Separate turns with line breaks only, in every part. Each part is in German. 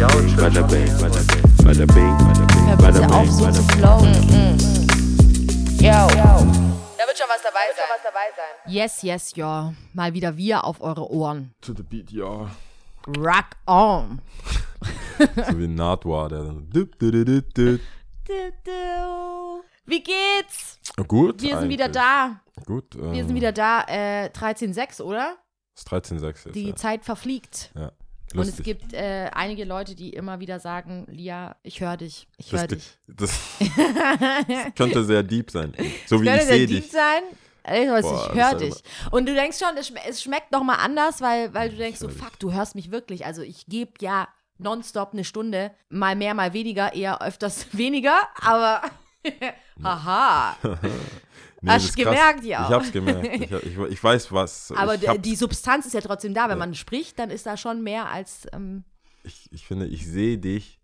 Bada bing, bada bing, bada bing, bada bing,
Hör
bada
bitte auf,
bing,
so zu
bing.
flowen.
Yo. Da wird schon was dabei sein. was dabei sein.
Yes, yes, ja. Mal wieder wir auf eure Ohren.
To the beat, ja.
Rock on.
So wie Nardwar, der dann. du, du, du, du, du.
Wie geht's?
Gut.
Wir sind wieder da.
Gut. Ähm,
Wir sind wieder da. Äh, 13.6, oder?
Ist 13,6 jetzt.
Die
ja.
Zeit verfliegt.
ja.
Und es
Lustig.
gibt äh, einige Leute, die immer wieder sagen, Lia, ich höre dich, ich höre
das,
dich.
das, das könnte sehr deep sein. So wie
Könnte
ich sehe dich.
sein? Ich, weiß,
Boah,
ich
das
höre dich. Und du denkst schon, es, schm es schmeckt noch mal anders, weil, weil du denkst so, fuck, du hörst mich wirklich. Also ich gebe ja nonstop eine Stunde, mal mehr, mal weniger, eher öfters weniger, aber haha.
Nee,
Hast du gemerkt, ja.
Ich hab's gemerkt. Ich, ich, ich weiß was.
Aber die Substanz ist ja trotzdem da. Wenn
Ja.
man spricht, dann ist da schon mehr als ähm,
ich, ich finde, ich sehe dich.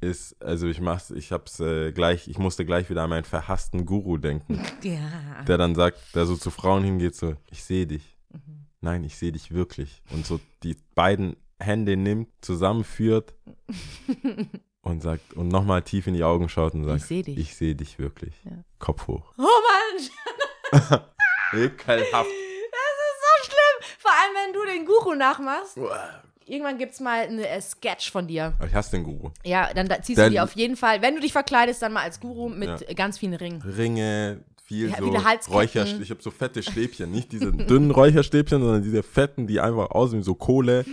Ist, also ich mach's, ich hab's äh, gleich, ich musste gleich wieder an meinen verhassten Guru denken,
ja.
der dann sagt, der so zu Frauen hingeht, so, ich sehe dich.
Mhm.
Nein, ich sehe dich wirklich. Und so die beiden Hände nimmt, zusammenführt und sagt, und nochmal tief in die Augen schaut und sagt,
Ich seh dich.
Ich sehe dich wirklich.
Ja.
Kopf hoch.
Oh Mann,
Ekelhaft.
das ist so schlimm. Vor allem, wenn du den Guru nachmachst. Irgendwann gibt's mal eine äh, Sketch von dir.
Ich hasse den Guru.
Ja, dann da ziehst
Der-
du dir auf jeden Fall, wenn du dich verkleidest, dann mal als Guru mit
Ja.
äh, ganz vielen Ringen.
Ringe, viel
Ja,
so
viele Halsketten.
Räucher, ich habe so fette Stäbchen, nicht diese dünnen Räucherstäbchen, sondern diese fetten, die einfach aussehen wie so Kohle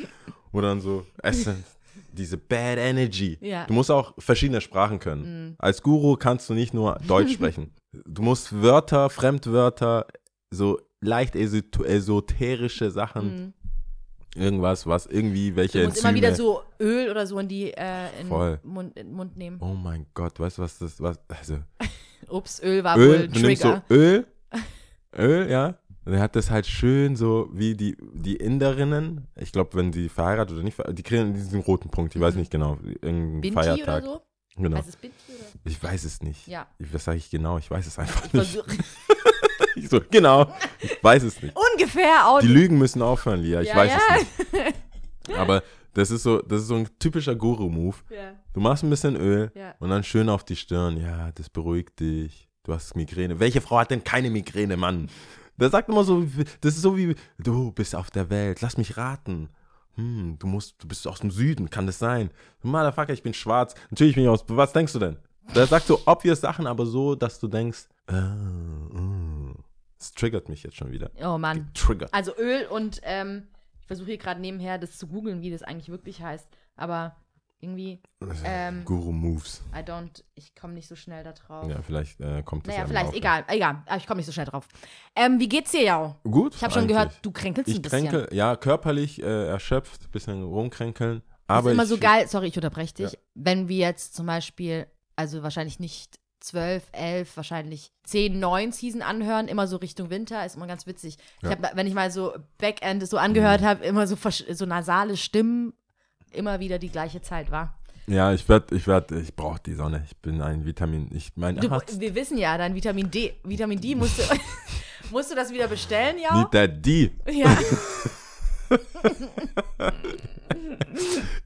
und dann so Essen. Diese Bad Energy.
Ja.
Du musst auch verschiedene Sprachen können. Als Guru kannst du nicht nur Deutsch sprechen. Du musst Wörter, Fremdwörter, so leicht esot- esoterische Sachen, irgendwas, was irgendwie welche
Du musst
Enzyme.
immer wieder so Öl oder so in die äh, in
Voll.
Mund, in den Mund nehmen.
Oh mein Gott, weißt du, was das was also
Ups, Öl war
Öl,
wohl
du nimmst so
Trigger.
Öl, Öl, ja. Und er hat das halt schön so wie die, die Inderinnen, ich glaube, wenn die verheiratet oder nicht, verheiratet, die kriegen diesen roten Punkt, ich weiß nicht genau, irgendein
Binti
Feiertag.
oder so?
Genau.
Oder?
Ich weiß es nicht.
Ja.
Ich, was sage ich genau? Ich weiß es einfach nicht.
Versuch,
Ich so, genau, ich weiß es nicht.
ungefähr auch.
Die Lügen müssen aufhören, Lia, ich
Ja,
weiß
ja.
es nicht. Aber das ist so, das ist so ein typischer Guru-Move.
Ja.
Du machst ein bisschen Öl und dann schön auf die Stirn. Ja, das beruhigt dich. Du hast Migräne. Welche Frau hat denn keine Migräne, Mann? Der sagt immer so, das ist so wie, du bist auf der Welt, lass mich raten. Hm, du musst, du bist aus dem Süden, kann das sein? Motherfucker, ich bin schwarz. Natürlich bin ich aus, was denkst du denn? Der sagt so obvious Sachen, aber so, dass du denkst, ah, mm. das triggert mich jetzt schon wieder.
Oh Mann.
Triggert.
Also Öl und ähm, ich versuche hier gerade nebenher das zu googeln, wie das eigentlich wirklich heißt. Aber irgendwie, ähm,
Guru-Moves.
I don't, ich komme nicht so schnell da drauf.
Ja, vielleicht äh, kommt das
naja,
ja
vielleicht,
Laufe.
egal, egal. Aber ich komme nicht so schnell drauf. Ähm, wie geht's dir, Jau?
Gut.
Ich habe schon gehört, du kränkelst
Ich
ein bisschen.
kränkel, ja, körperlich äh, erschöpft, bisschen rumkränkeln.
Das
Aber
ist immer
ich,
so geil, sorry, ich unterbreche dich.
Ja.
Wenn wir jetzt zum Beispiel, also wahrscheinlich nicht 12, 11, wahrscheinlich 10, 9 Season anhören, immer so Richtung Winter, ist immer ganz witzig. Ich
Ja.
hab, wenn ich mal so Backend so angehört
Mhm.
habe, immer so, so nasale Stimmen, immer wieder die gleiche Zeit war.
Ja, ich werde, ich werde, ich brauche die Sonne. Ich bin ein Vitamin, ich mein
Du,
Arzt.
wir wissen ja, dein Vitamin D, Vitamin D musst du, musst du das wieder bestellen, ja?
Der die.
Ja,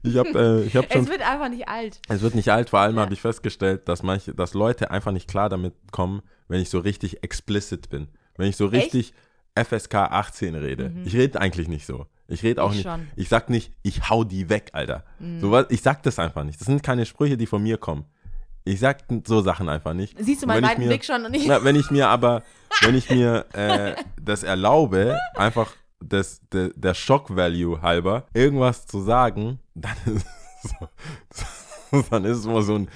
Ich habe, äh, ich habe
es
schon,
wird einfach nicht alt.
es wird nicht alt. Vor allem
Ja.
habe ich festgestellt, dass manche, dass Leute einfach nicht klar damit kommen, wenn ich so richtig explicit bin, wenn ich so
Echt?
richtig FSK 18 rede. Ich rede eigentlich nicht so. Ich rede auch
Ich
nicht.
schon. Mhm.
Ich sag nicht, ich hau die weg, Alter. So was, ich sag das einfach nicht. Das sind keine Sprüche, die von mir kommen. Ich sag so Sachen einfach nicht.
Siehst du meinen weiten
mir-
Blick schon und ich,
Na, wenn ich mir aber, wenn ich mir äh, das erlaube, einfach des, de, der Shock-Value halber, irgendwas zu sagen, dann ist, es so, dann ist es immer so ein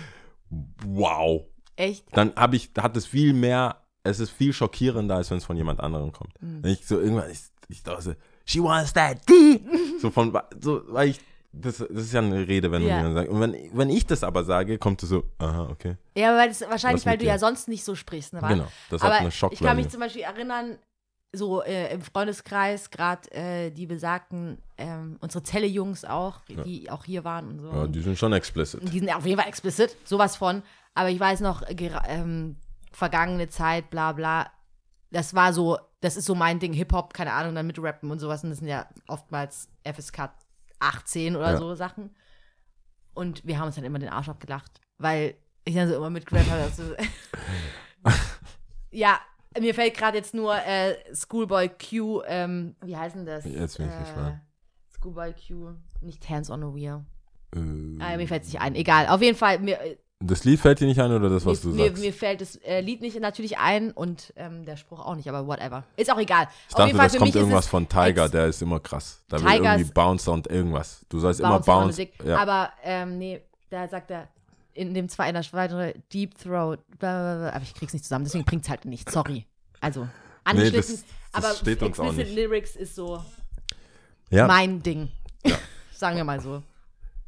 Wow.
echt?
Dann habe ich, hat es viel mehr, es ist viel schockierender, als wenn es von jemand anderem kommt. Wenn ich so irgendwann, ich, ich dachte she wants that D. so von, so, weil ich, das, das ist ja eine Rede, wenn
Ja.
du jemand sagst. Und wenn, wenn ich das aber sage, kommt es so, aha, okay.
Ja, weil das, wahrscheinlich, weil du
dir?
ja sonst nicht so sprichst, ne? wa?
Genau, das hat
Aber
eine
ich kann mich zum Beispiel erinnern, so äh, im Freundeskreis, gerade äh, die besagten, ähm, unsere Zelle-Jungs auch, die auch hier waren und so.
Ja, die sind schon explicit.
die sind auf jeden Fall explicit, sowas von. Aber ich weiß noch, ähm, vergangene Zeit, bla bla. Das war so, das ist so mein Ding, Hip-Hop, keine Ahnung, dann mit Rappen und sowas. Und das sind ja oftmals FSK 18 oder
Ja.
so Sachen. Und wir haben uns dann immer den Arsch abgelacht, weil ich dann so immer mitgerappt habe. So. ja, mir fällt gerade jetzt nur äh, Schoolboy Q, ähm, wie heißen das?
Jetzt bin ich
äh,
gespannt.
Schoolboy Q, nicht Hands on a Wheel.
Äh,
Ah, mir fällt es nicht ein. Egal, auf jeden Fall, mir,
das Lied fällt dir nicht ein oder das, was
mir,
du sagst?
mir fällt das äh, Lied nicht natürlich ein und ähm, der Spruch auch nicht, aber whatever. Ist auch egal.
ich dachte, das kommt irgendwas von Tiger, der ist immer krass. Da will
Tiger
irgendwie
ist-
Bounce und irgendwas. Du sollst immer
Bounce.
Ja.
Aber ähm, nee, da sagt er in dem zwei in der Deep Throat. blablabla, Aber ich krieg's nicht zusammen, deswegen bringt's halt nicht. Sorry. Also angeschnitten.
das
aber
steht uns auch nicht.
Lyrics ist so
ja.
mein Ding. Sagen wir mal so.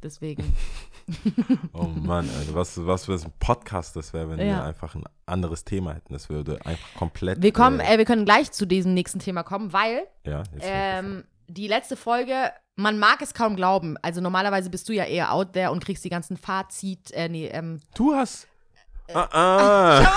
Deswegen.
Oh Mann, Alter, was, was für ein Podcast das wäre, wenn wir
Ja.
einfach ein anderes Thema hätten. Das würde einfach komplett.
Wir kommen,
Äh,
äh, wir können gleich zu diesem nächsten Thema kommen, weil
ja,
ähm, die letzte Folge, man mag es kaum glauben. Also normalerweise bist du ja eher out there und kriegst die ganzen Fazit, äh, nee, ähm,
du hast. Ah, ah.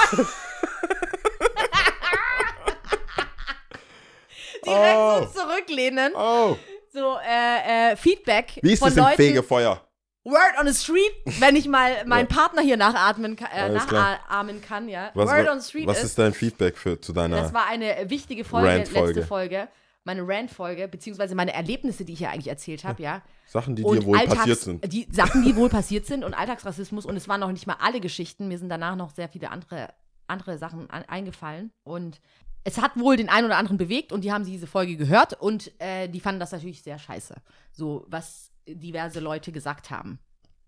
direkt
Oh.
so zurücklehnen.
Oh.
So, äh, äh, Feedback
Wie ist
von
das im
Leuten.
Fegefeuer?
Word on the street, wenn ich mal meinen Partner hier nachahmen kann, äh, nachahmen kann, ja.
Was,
Word on the street
was
ist,
ist dein Feedback für, zu deiner.
das war eine wichtige Folge,
Rant-Folge.
letzte Folge, meine Rant-Folge, beziehungsweise meine Erlebnisse, die ich hier eigentlich erzählt habe, ja.
Sachen, die
und
dir wohl
Alltags-
passiert sind.
Die Sachen, die wohl passiert sind und Alltagsrassismus. Und es waren noch nicht mal alle Geschichten. Mir sind danach noch sehr viele andere, andere Sachen an, eingefallen. Und es hat wohl den einen oder anderen bewegt und die haben diese Folge gehört und äh, die fanden das natürlich sehr scheiße. So, was diverse Leute gesagt haben.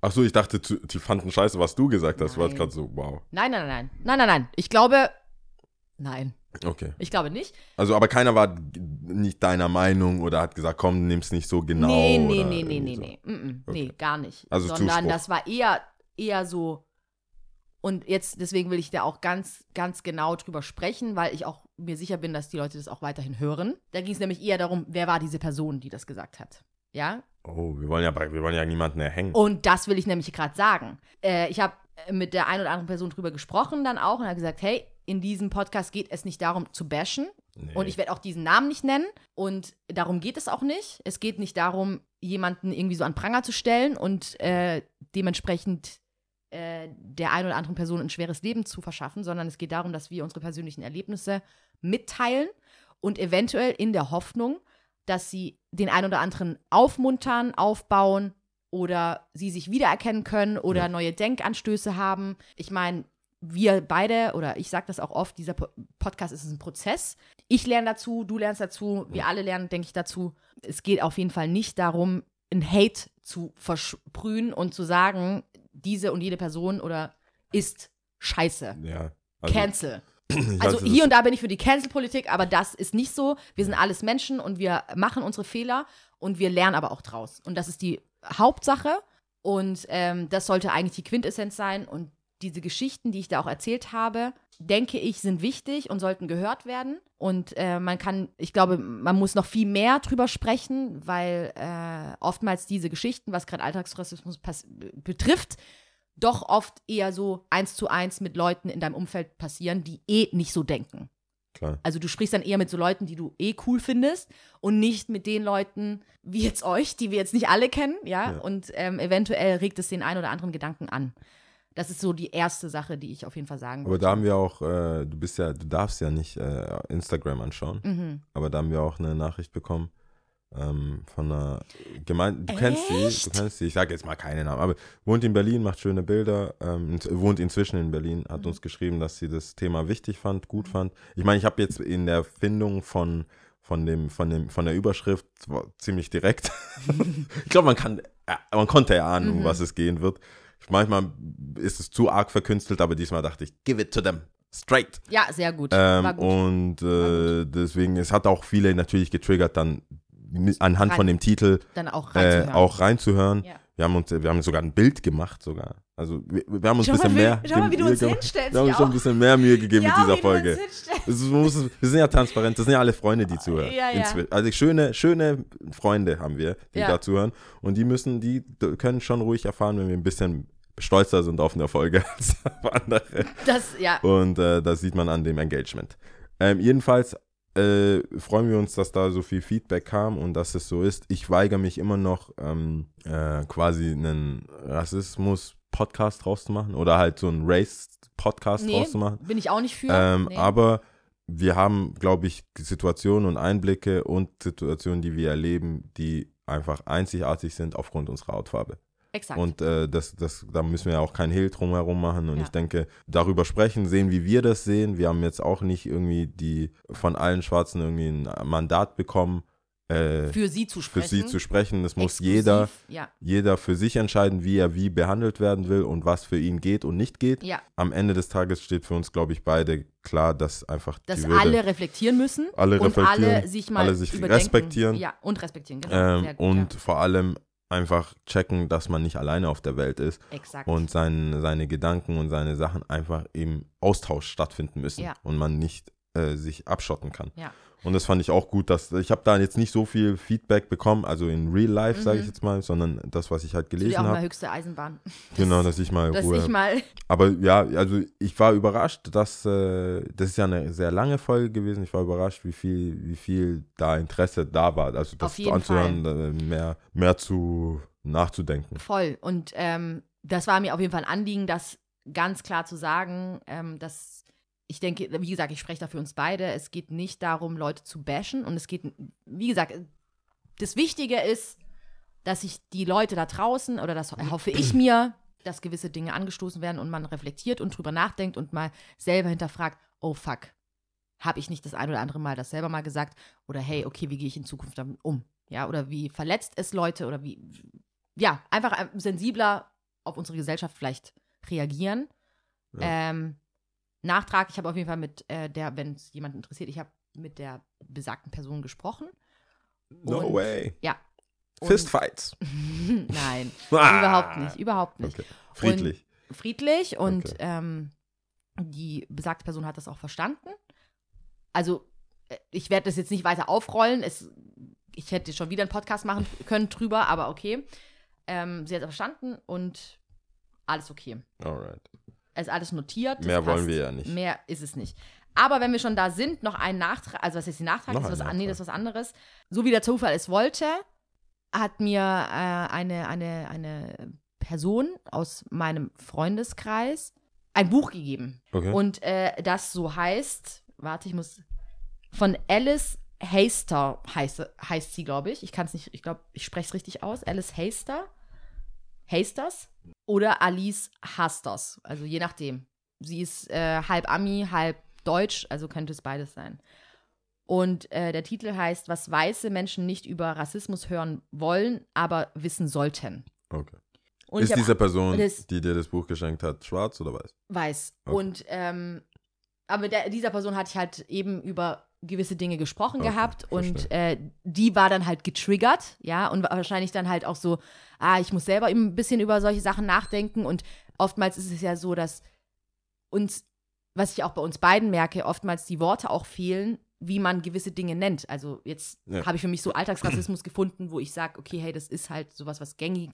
Achso, ich dachte, die fanden scheiße, was du gesagt hast. Du warst
Nein.
gerade so, wow.
Nein, nein, nein, nein. Nein, nein, nein. Ich glaube, nein.
Okay.
Ich glaube nicht.
Also, aber keiner war nicht deiner Meinung oder hat gesagt, komm, nimm's nicht so genau.
nee, nee, nee, nee, nee,
so.
nee. Mm -mm.
Okay.
Nee, gar nicht.
Also
Sondern
Zuspruch.
das war eher, eher so. Und jetzt, deswegen will ich da auch ganz, ganz genau drüber sprechen, weil ich auch mir sicher bin, dass die Leute das auch weiterhin hören. Da ging es nämlich eher darum, wer war diese Person, die das gesagt hat. Ja?
Oh, wir wollen ja, wir wollen ja niemanden erhängen.
Und das will ich nämlich gerade sagen. Äh, ich habe mit der einen oder anderen Person drüber gesprochen dann auch und habe gesagt, hey, in diesem Podcast geht es nicht darum zu bashen,
Nee.
und ich werde auch diesen Namen nicht nennen. Und darum geht es auch nicht. Es geht nicht darum, jemanden irgendwie so an Pranger zu stellen und äh, dementsprechend äh, der einen oder anderen Person ein schweres Leben zu verschaffen, sondern es geht darum, dass wir unsere persönlichen Erlebnisse mitteilen und eventuell in der Hoffnung, dass sie den einen oder anderen aufmuntern, aufbauen oder sie sich wiedererkennen können oder
Ja.
neue Denkanstöße haben. Ich meine, wir beide, oder ich sage das auch oft, dieser Po- Podcast ist ein Prozess. Ich lerne dazu, du lernst dazu, wir alle lernen, denke ich, dazu. Es geht auf jeden Fall nicht darum, ein Hate zu versprühen und zu sagen, diese und jede Person oder ist scheiße.
ja. Also,
Cancel.
Ich
Also
weiß,
hier und da bin ich für die Cancel-Politik, aber das ist nicht so. Wir sind alles Menschen und wir machen unsere Fehler und wir lernen aber auch draus. Und das ist die Hauptsache und ähm, das sollte eigentlich die Quintessenz sein. Und diese Geschichten, die ich da auch erzählt habe, denke ich, sind wichtig und sollten gehört werden. Und äh, man kann, ich glaube, man muss noch viel mehr drüber sprechen, weil äh, oftmals diese Geschichten, was gerade Alltagsrassismus betrifft, doch oft eher so eins zu eins mit Leuten in deinem Umfeld passieren, die eh nicht so denken.
klar.
Also du sprichst dann eher mit so Leuten, die du eh cool findest und nicht mit den Leuten wie jetzt euch, die wir jetzt nicht alle kennen, ja.
Ja.
Und ähm, eventuell regt es den einen oder anderen Gedanken an. Das ist so die erste Sache, die ich auf jeden Fall sagen
Aber da haben wir auch, äh, du bist ja, du darfst ja nicht äh, Instagram anschauen,
Mhm.
aber da haben wir auch eine Nachricht bekommen ähm, von einer Gemeinde, du kennst sie,
Echt?
du kennst sie, ich sage jetzt mal keine Namen, aber wohnt in Berlin, macht schöne Bilder, ähm, wohnt inzwischen in Berlin, hat
Mhm.
uns geschrieben, dass sie das Thema wichtig fand, gut fand. Ich meine, ich habe jetzt in der Findung von von dem, von dem, von der Überschrift ziemlich direkt. ich glaube, man kann, äh, man konnte erahnen, um
Mhm.
was es gehen wird. Manchmal ist es zu arg verkünstelt, aber diesmal dachte ich, give it to them. Straight.
Ja, sehr gut.
Ähm,
gut.
und äh, deswegen, es hat auch viele natürlich getriggert, dann anhand von dem Titel
Dann auch
äh,
reinzuhören.
auch reinzuhören.
Ja.
Wir haben uns, wir haben sogar ein Bild gemacht sogar. Also wir, wir haben uns ein bisschen
wie-
mehr.
schau mal, wie du
Mühe
uns hinstellst,
Wir haben uns schon ein bisschen mehr Mühe gegeben
ja,
mit dieser
wie du uns
Folge. ist, wir sind ja transparent, das sind ja alle Freunde, die zuhören.
Ja, ja.
Also schöne, schöne Freunde haben wir, die da zuhören. Und die müssen, die können schon ruhig erfahren, wenn wir ein bisschen stolzer sind auf eine Folge als auf andere.
Das, ja.
Und äh, das sieht man an dem Engagement. Ähm, jedenfalls äh, freuen wir uns, dass da so viel Feedback kam und dass es so ist. Ich weigere mich immer noch, ähm, äh, quasi einen Rassismus-Podcast draus zu machen oder halt so einen Race-Podcast
Nee,
draus zu machen.
bin ich auch nicht für.
Ähm,
nee.
Aber wir haben, glaube ich, Situationen und Einblicke und Situationen, die wir erleben, die einfach einzigartig sind aufgrund unserer Hautfarbe.
Exakt.
Und äh, das, das, da müssen wir ja auch keinen Hehl drum herum machen. Und
Ja.
ich denke, darüber sprechen, sehen, wie wir das sehen. Wir haben jetzt auch nicht irgendwie die von allen Schwarzen irgendwie ein Mandat bekommen, äh,
für sie zu
für
sprechen.
sie zu sprechen. Das muss
Exklusiv,
jeder,
Ja,
jeder für sich entscheiden, wie er wie behandelt werden will und was für ihn geht und nicht geht.
ja.
Am Ende des Tages steht für uns, glaube ich, beide klar, dass einfach
Dass
die Würde,
alle reflektieren müssen.
Alle
und
reflektieren,
alle sich mal
alle sich respektieren.
Ja, und respektieren, genau.
ähm,
gut,
und vor allem einfach checken, dass man nicht alleine auf der Welt ist.
Exakt.
und sein, seine Gedanken und seine Sachen einfach im Austausch stattfinden müssen
Ja.
und man nicht äh, sich abschotten kann.
Ja.
Und das fand ich auch gut, dass ich habe da jetzt nicht so viel Feedback bekommen, also in Real Life, sage ich
Mhm.
jetzt mal, sondern das, was ich halt
Zu dir
gelesen
auch mal
habe.
höchste Eisenbahn.
Genau, dass ich mal
Dass
Ruhe
ich mal.
aber ja, also ich war überrascht, dass äh, das ist ja eine sehr lange Folge gewesen. Ich war überrascht, wie viel, wie viel da Interesse da war. Also das
Auf jeden
anzuhören, äh, mehr, mehr zu nachzudenken.
Voll. Und ähm, das war mir auf jeden Fall ein Anliegen, das ganz klar zu sagen, ähm, dass ich denke, wie gesagt, ich spreche da für uns beide. Es geht nicht darum, Leute zu bashen. Und es geht, wie gesagt, das Wichtige ist, dass sich die Leute da draußen, oder das hoffe ich mir, dass gewisse Dinge angestoßen werden und man reflektiert und drüber nachdenkt und mal selber hinterfragt, oh fuck, habe ich nicht das ein oder andere Mal das selber mal gesagt? Oder hey, okay, wie gehe ich in Zukunft damit um? Ja, oder wie verletzt es Leute oder wie, ja, einfach sensibler auf unsere Gesellschaft vielleicht reagieren.
Ja.
Ähm, Nachtrag, ich habe auf jeden Fall mit äh, der, wenn es jemand interessiert, ich habe mit der besagten Person gesprochen.
No
Und-
way.
Ja. Und-
Fistfights.
Nein,
Ah.
überhaupt nicht, überhaupt nicht.
Okay. Friedlich.
Friedlich und
Okay.
ähm, die besagte Person hat das auch verstanden. Also, äh, ich werde das jetzt nicht weiter aufrollen. Es, ich hätte schon wieder einen Podcast machen können drüber, aber okay. Ähm, sie hat es verstanden und alles okay.
Alright.
Ist alles notiert.
Mehr wollen
passt.
wir ja nicht.
Mehr ist es nicht. Aber wenn wir schon da sind, noch ein Nachtrag, also was ist die Nachtrag?
Noch
ist was, an- nee,
Nachtrag.
das ist was anderes. So wie der Zufall es wollte, hat mir äh, eine, eine, eine Person aus meinem Freundeskreis ein Buch gegeben.
Okay.
Und äh, das so heißt, warte, ich muss, von Alice Haster heißt, heißt sie, glaube ich. Ich kann es nicht, ich glaube, ich spreche es richtig aus. Alice Haster. Hasters oder Alice Hasters. Also je nachdem. Sie ist äh, halb Ami, halb Deutsch, also könnte es beides sein. Und äh, der Titel heißt, was weiße Menschen nicht über Rassismus hören wollen, aber wissen sollten.
okay.
Und
ist diese Person,
das-
die dir das Buch geschenkt hat, schwarz oder weiß?
weiß.
Okay.
Und ähm, aber der, dieser Person hatte ich halt eben über gewisse Dinge gesprochen
Okay,
gehabt und äh, die war dann halt getriggert, ja, und wahrscheinlich dann halt auch so, ah, ich muss selber eben ein bisschen über solche Sachen nachdenken und oftmals ist es ja so, dass uns, was ich auch bei uns beiden merke, oftmals die Worte auch fehlen, wie man gewisse Dinge nennt. Also jetzt
Ja.
habe ich für mich so Alltagsrassismus gefunden, wo ich sage, okay, hey, das ist halt sowas, was gängig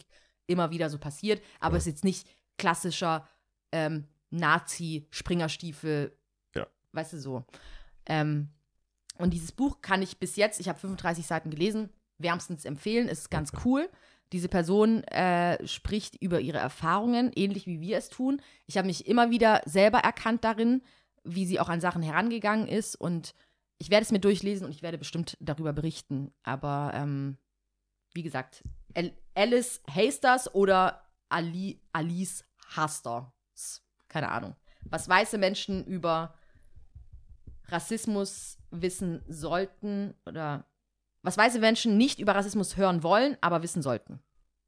immer wieder so passiert, aber
Ja.
es ist jetzt nicht klassischer ähm, Nazi-Springerstiefel,
Ja.
weißt du so. Ähm, und dieses Buch kann ich bis jetzt, ich habe 35 Seiten gelesen, wärmstens empfehlen, ist ganz cool. Diese Person äh, spricht über ihre Erfahrungen, ähnlich wie wir es tun. Ich habe mich immer wieder selber erkannt darin, wie sie auch an Sachen herangegangen ist. Und ich werde es mir durchlesen und ich werde bestimmt darüber berichten. Aber ähm, wie gesagt, Al Alice Hasters oder Ali Alice Hasters. Keine Ahnung. Was weiße Menschen über Rassismus wissen sollten oder was weiße Menschen nicht über Rassismus hören wollen, aber wissen sollten.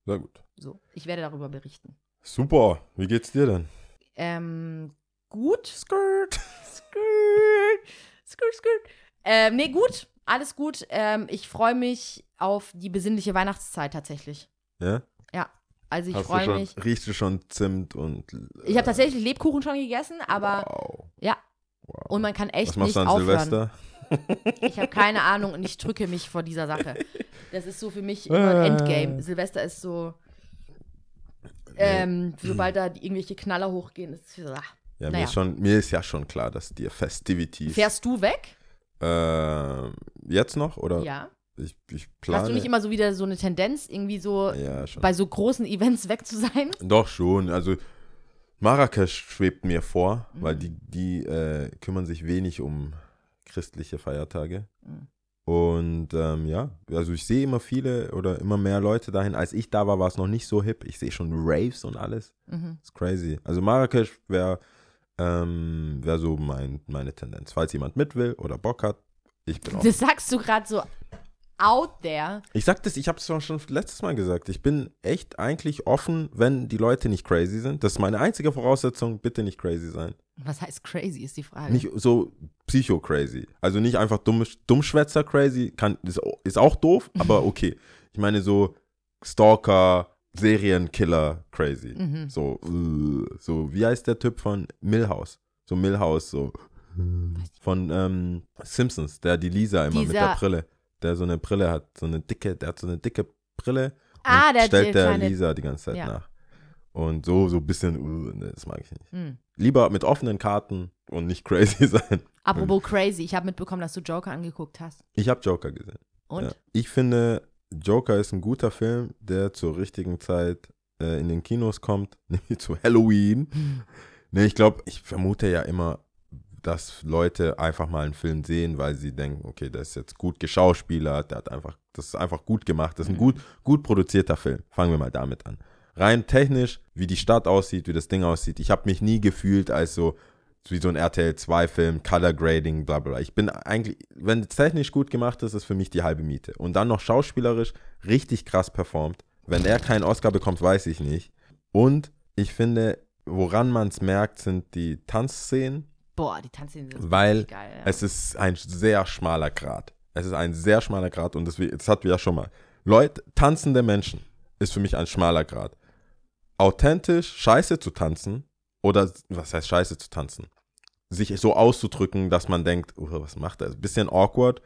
Sehr gut.
So, ich werde darüber berichten.
Super. Wie geht's dir denn?
Ähm, gut.
Skirt.
Skirt, skirt, skirt. Ähm, nee, gut. Alles gut. Ähm, ich freue mich auf die besinnliche Weihnachtszeit tatsächlich.
Ja?
Ja. Also ich freue mich.
riechst du schon Zimt und.
Ich habe tatsächlich Lebkuchen schon gegessen, aber
Wow.
ja.
wow.
Und man kann echt
Was machst
nicht
du an
aufhören.
Silvester?
Ich habe keine Ahnung und ich drücke mich vor dieser Sache. Das ist so für mich immer ein Endgame. Silvester ist so, ähm, sobald da irgendwelche Knaller hochgehen, ist es so, ah.
Ja, mir,
Naja.
ist schon, mir ist ja schon klar, dass dir Festivities.
Fährst du weg?
Äh, jetzt noch? Oder
Ja.
ich, ich plane.
Hast du nicht immer so wieder so eine Tendenz, irgendwie so
ja,
bei so großen Events weg zu sein?
Doch schon. Also Marrakesch schwebt mir vor,
Mhm.
weil die, die äh, kümmern sich wenig um christliche Feiertage.
Mhm.
Und ähm, ja, also ich sehe immer viele oder immer mehr Leute dahin. Als ich da war, war es noch nicht so hip. Ich sehe schon Raves und alles.
Mhm.
ist crazy. Also Marrakesch wäre ähm, wär so mein, meine Tendenz. Falls jemand mit will oder Bock hat, ich bin auch.
Das sagst du gerade so out there.
Ich sag das, ich habe es schon letztes Mal gesagt. Ich bin echt eigentlich offen, wenn die Leute nicht crazy sind. Das ist meine einzige Voraussetzung. Bitte nicht crazy sein.
Was heißt crazy, ist die Frage.
Nicht so psycho-crazy. Also nicht einfach dumm, Dummschwätzer-crazy. Kann, ist, ist auch doof, aber okay. Ich meine so Stalker, Serienkiller-crazy.
Mhm.
So, so, wie heißt der Typ von Millhouse? So Millhouse, so. Von ähm, Simpsons, der die Lisa immer mit der
Dieser-
Brille, der so eine Brille hat, so eine dicke, der hat so eine dicke Brille
Ah,
und
der-
stellt
der
der Lisa die ganze Zeit
Ja.
nach. Und so, so ein bisschen, uh, ne, das mag ich nicht.
Mhm.
Lieber mit offenen Karten und nicht crazy sein.
Apropos crazy, ich habe mitbekommen, dass du Joker angeguckt hast.
Ich habe Joker gesehen.
Und?
Ja. Ich finde, Joker ist ein guter Film, der zur richtigen Zeit äh, in den Kinos kommt, nämlich zu Halloween. Ne, ich glaube, ich vermute ja immer, dass Leute einfach mal einen Film sehen, weil sie denken, okay, der ist jetzt gut geschauspielert, der hat einfach, das ist einfach gut gemacht, das ist ein gut, gut produzierter Film. Fangen wir mal damit an. Rein technisch, wie die Stadt aussieht, wie das Ding aussieht. Ich habe mich nie gefühlt als so, wie so ein RTL 2-Film, Color Grading, bla bla bla. Ich bin eigentlich, wenn es technisch gut gemacht ist, ist für mich die halbe Miete. Und dann noch schauspielerisch richtig krass performt. Wenn er keinen Oscar bekommt, weiß ich nicht. Und ich finde, woran man es merkt, sind die Tanzszenen,
Boah, die Tanzszenen sind
weil
geil. Ja.
es ist ein sehr schmaler Grad. Es ist ein sehr schmaler Grad und das, das hatten wir ja schon mal. Leute, tanzende Menschen ist für mich ein schmaler Grad. Authentisch scheiße zu tanzen oder, was heißt scheiße zu tanzen? Sich so auszudrücken, dass man denkt, oh, was macht er? Ein bisschen awkward,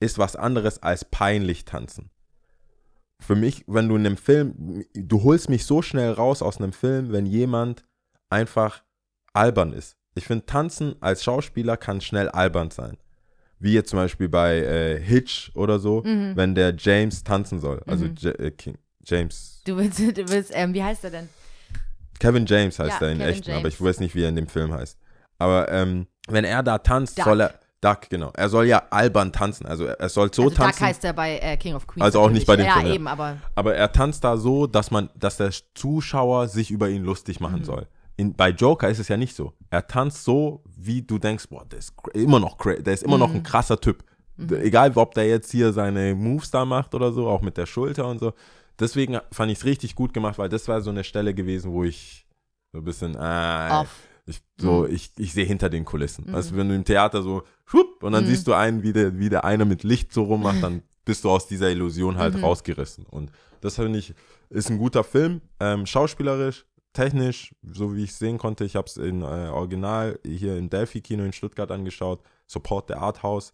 ist was anderes als peinlich tanzen. Für mich, wenn du in einem Film, du holst mich so schnell raus aus einem Film, wenn jemand einfach albern ist. Ich finde, tanzen als Schauspieler kann schnell albern sein. Wie jetzt zum Beispiel bei äh, Hitch oder so,
Mhm.
wenn der James tanzen soll. Also
Mhm.
J äh, King, James,
Du willst, du willst, ähm, wie heißt er denn?
Kevin James heißt
Ja,
er in
Kevin
echten, aber ich weiß nicht, wie er in dem Film heißt. Aber ähm, wenn er da tanzt,
Duck.
soll er, Duck, genau, er soll ja albern tanzen. Also er, soll so
also Duck
tanzen.
heißt er bei äh, King of Queens.
Also auch nicht bei dem
Ja,
Film, ja.
eben, aber
Aber er tanzt da so, dass man, dass der Zuschauer sich über ihn lustig
Mhm.
machen soll. In, bei Joker ist es ja nicht so. Er tanzt so, wie du denkst, boah, der ist immer noch, der ist immer
Mhm.
noch ein krasser Typ. D- Egal, ob der jetzt hier seine Moves da macht oder so, auch mit der Schulter und so. Deswegen fand ich es richtig gut gemacht, weil das war so eine Stelle gewesen, wo ich so ein bisschen, ah,
off.
ich, so,
Mhm.
ich, ich sehe hinter den Kulissen. Also wenn du im Theater so, schupp, und dann
Mhm.
siehst du einen, wie der, wie der eine mit Licht so rummacht, dann bist du aus dieser Illusion halt
Mhm.
rausgerissen. Und das finde ich, ist ein guter Film. Ähm, schauspielerisch, technisch, so wie ich sehen konnte, ich habe es in äh, Original hier im Delphi-Kino in Stuttgart angeschaut. Support der Arthouse.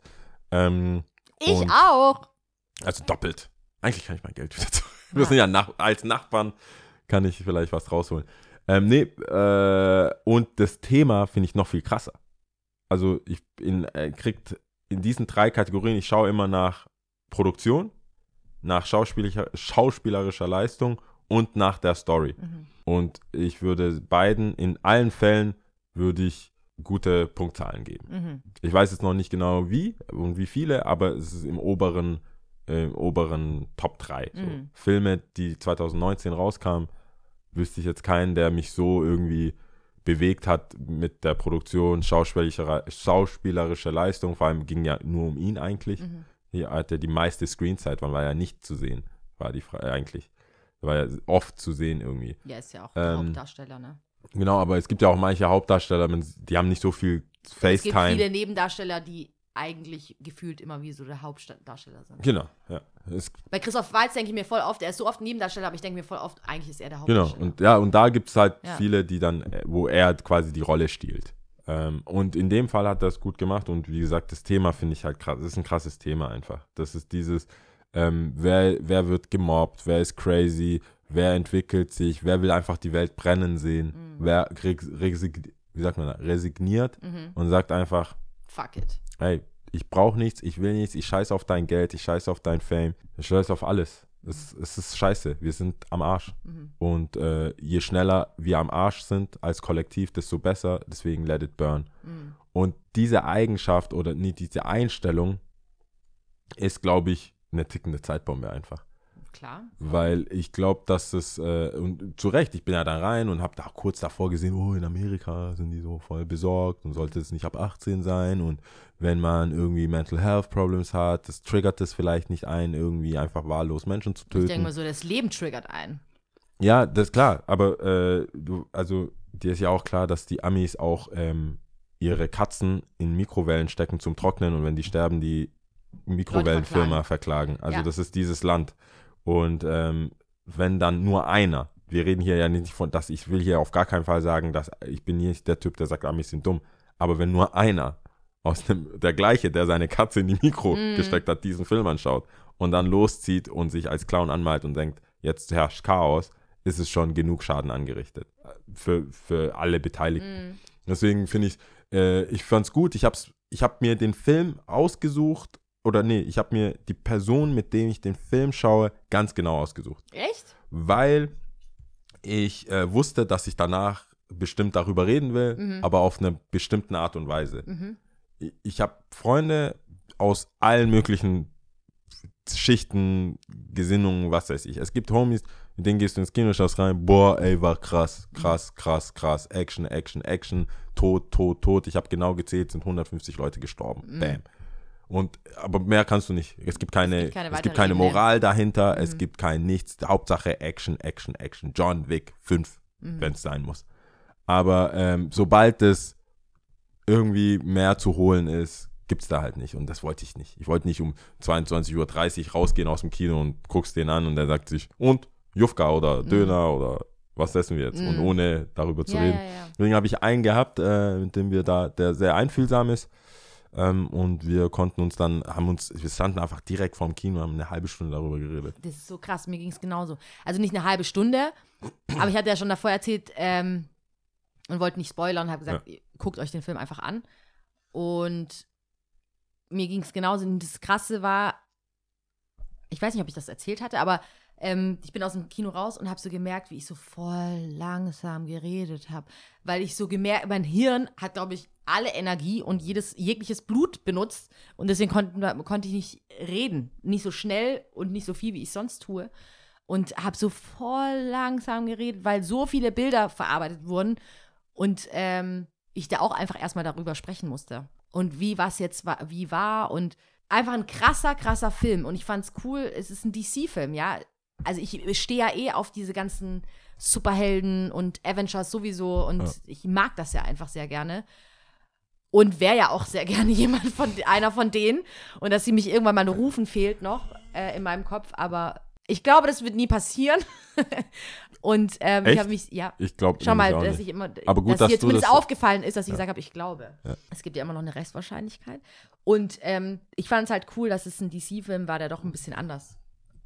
Ähm,
Ich auch.
also doppelt. Eigentlich kann ich mein Geld wieder zurück. Wir sind ja nach, als Nachbarn, kann ich vielleicht was rausholen. Ähm, nee, äh, und das Thema finde ich noch viel krasser. Also ich in, äh, kriegt in diesen drei Kategorien, ich schaue immer nach Produktion, nach schauspielerischer, schauspielerischer Leistung und nach der Story.
Mhm.
Und ich würde beiden, in allen Fällen würde ich gute Punktzahlen geben.
Mhm.
Ich weiß jetzt noch nicht genau wie und wie viele, aber es ist im oberen, äh, im oberen Top 3. So.
Mhm.
Filme, die 2019 rauskamen, wüsste ich jetzt keinen, der mich so irgendwie bewegt hat mit der Produktion, schauspielerischer, schauspielerische Leistung. Vor allem ging ja nur um ihn eigentlich.
Mhm.
Hier hatte die meiste Screenzeit, man war ja nicht zu sehen, war die Frage eigentlich. War ja oft zu sehen irgendwie.
Ja, ist ja auch
Ähm,
Hauptdarsteller, ne?
Genau, aber es gibt ja auch manche Hauptdarsteller, die haben nicht so viel
Es gibt
FaceTime.
viele Nebendarsteller, die eigentlich gefühlt immer wie so der Hauptdarsteller sind.
Genau, ja. Es
Bei Christoph Waltz denke ich mir voll oft, er ist so oft Nebendarsteller, aber ich denke mir voll oft, eigentlich ist er der
Genau,
Hauptdarsteller.
und ja, und da gibt es halt
Ja.
viele, die dann, äh, wo er quasi die Rolle stiehlt. Ähm, und in dem Fall hat er es gut gemacht und wie gesagt, das Thema finde ich halt krass. Das ist ein krasses Thema einfach. Das ist dieses, ähm, wer, wer wird gemobbt, wer ist crazy, wer entwickelt sich, wer will einfach die Welt brennen sehen,
Mhm.
wer res- resign, wie sagt man, da, resigniert
Mhm.
und sagt einfach,
Fuck it.
Hey, ich brauche nichts, ich will nichts, ich scheiße auf dein Geld, ich scheiße auf dein Fame, ich scheiße auf alles. Es, es ist scheiße, wir sind am Arsch. Und äh, je schneller wir am Arsch sind als Kollektiv, desto besser, deswegen let it burn. Und diese Eigenschaft oder nee, diese Einstellung ist, glaube ich, eine tickende Zeitbombe einfach.
Klar.
Weil ich glaube, dass es, äh, und zu Recht, ich bin ja da rein und habe da kurz davor gesehen, oh, in Amerika sind die so voll besorgt und sollte es nicht ab 18 sein und wenn man irgendwie Mental Health Problems hat, das triggert es vielleicht nicht ein, irgendwie einfach wahllos Menschen zu
Ich denke
töten.
mal so, das Leben triggert ein.
Ja, das ist klar, aber äh, du, also dir ist ja auch klar, dass die Amis auch ähm, ihre Katzen in Mikrowellen stecken zum Trocknen und wenn die sterben, die Mikrowellenfirma verklagen. Also
Ja.
das ist dieses Land. Und ähm, wenn dann nur einer, wir reden hier ja nicht von, dass ich will hier auf gar keinen Fall sagen, dass ich bin nicht der Typ, der sagt, Amis sind dumm, aber wenn nur einer aus dem, der gleiche, der seine Katze in die Mikro
Mhm.
gesteckt hat, diesen Film anschaut und dann loszieht und sich als Clown anmalt und denkt, jetzt herrscht Chaos, ist es schon genug Schaden angerichtet. Für, für alle Beteiligten.
Mhm.
Deswegen finde ich, äh, ich fand es gut. Ich habe ich hab mir den Film ausgesucht, oder nee, ich habe mir die Person, mit der ich den Film schaue, ganz genau ausgesucht.
Echt?
Weil ich äh, wusste, dass ich danach bestimmt darüber reden will,
Mhm.
aber auf eine bestimmte Art und Weise.
Mhm.
Ich, ich habe Freunde aus allen möglichen Schichten, Gesinnungen, was weiß ich. Es gibt Homies, mit denen gehst du ins Kino, schaust rein, boah, ey, war krass, krass, krass, krass, Action, Action, Action, Tod, Tod, Tod. Ich habe genau gezählt, sind 150 Leute gestorben. Bam. Und, aber mehr kannst du nicht. Es gibt keine,
gibt keine
es gibt keine. Moral dahinter, es gibt kein Nichts. Hauptsache Action, Action, Action. John Wick 5, wenn es sein muss. Aber ähm, sobald es irgendwie mehr zu holen ist, gibt es da halt nicht. Und das wollte ich nicht. Ich wollte nicht um 22.30 Uhr rausgehen aus dem Kino und guckst den an und der sagt sich, und Jufka oder Döner oder was essen wir jetzt? Und
Mhm.
ohne darüber zu
Ja,
reden.
ja, ja.
Deswegen habe ich einen gehabt, äh, mit dem wir da, der sehr einfühlsam ist. Ähm, und wir konnten uns dann, haben uns, wir standen einfach direkt vorm Kino, haben eine halbe Stunde darüber geredet.
Das ist so krass, mir ging es genauso. Also nicht eine halbe Stunde, aber ich hatte ja schon davor erzählt ähm, und wollte nicht spoilern und habe gesagt, guckt euch den Film einfach an. Und mir ging es genauso. Und das Krasse war, ich weiß nicht, ob ich das erzählt hatte, aber ähm, ich bin aus dem Kino raus und habe so gemerkt, wie ich so voll langsam geredet habe. Weil ich so gemerkt, mein Hirn hat, glaube ich, alle Energie und jedes, jegliches Blut benutzt. Und deswegen konnten, konnte ich nicht reden. Nicht so schnell und nicht so viel, wie ich sonst tue. Und habe so voll langsam geredet, weil so viele Bilder verarbeitet wurden. Und ähm, ich da auch einfach erstmal darüber sprechen musste. Und wie was jetzt war, wie war und einfach ein krasser, krasser Film. Und ich fand's cool, es ist ein DC-Film, ja. Also ich stehe ja eh auf diese ganzen Superhelden und Avengers sowieso und
Ja.
ich mag das ja einfach sehr gerne. Und wäre ja auch sehr gerne jemand von einer von denen. Und dass sie mich irgendwann mal rufen, fehlt noch äh, in meinem Kopf. Aber ich glaube, das wird nie passieren. und ähm, ich habe mich, ja.
Ich glaube,
Schau mal, dass ich immer,
Aber gut,
dass,
dass
mir
du
zumindest
das-
aufgefallen ist, dass ich gesagt habe, ich glaube.
Ja.
Es gibt ja immer noch eine Restwahrscheinlichkeit. Und ähm, ich fand es halt cool, dass es ein DC-Film war, der doch ein bisschen anders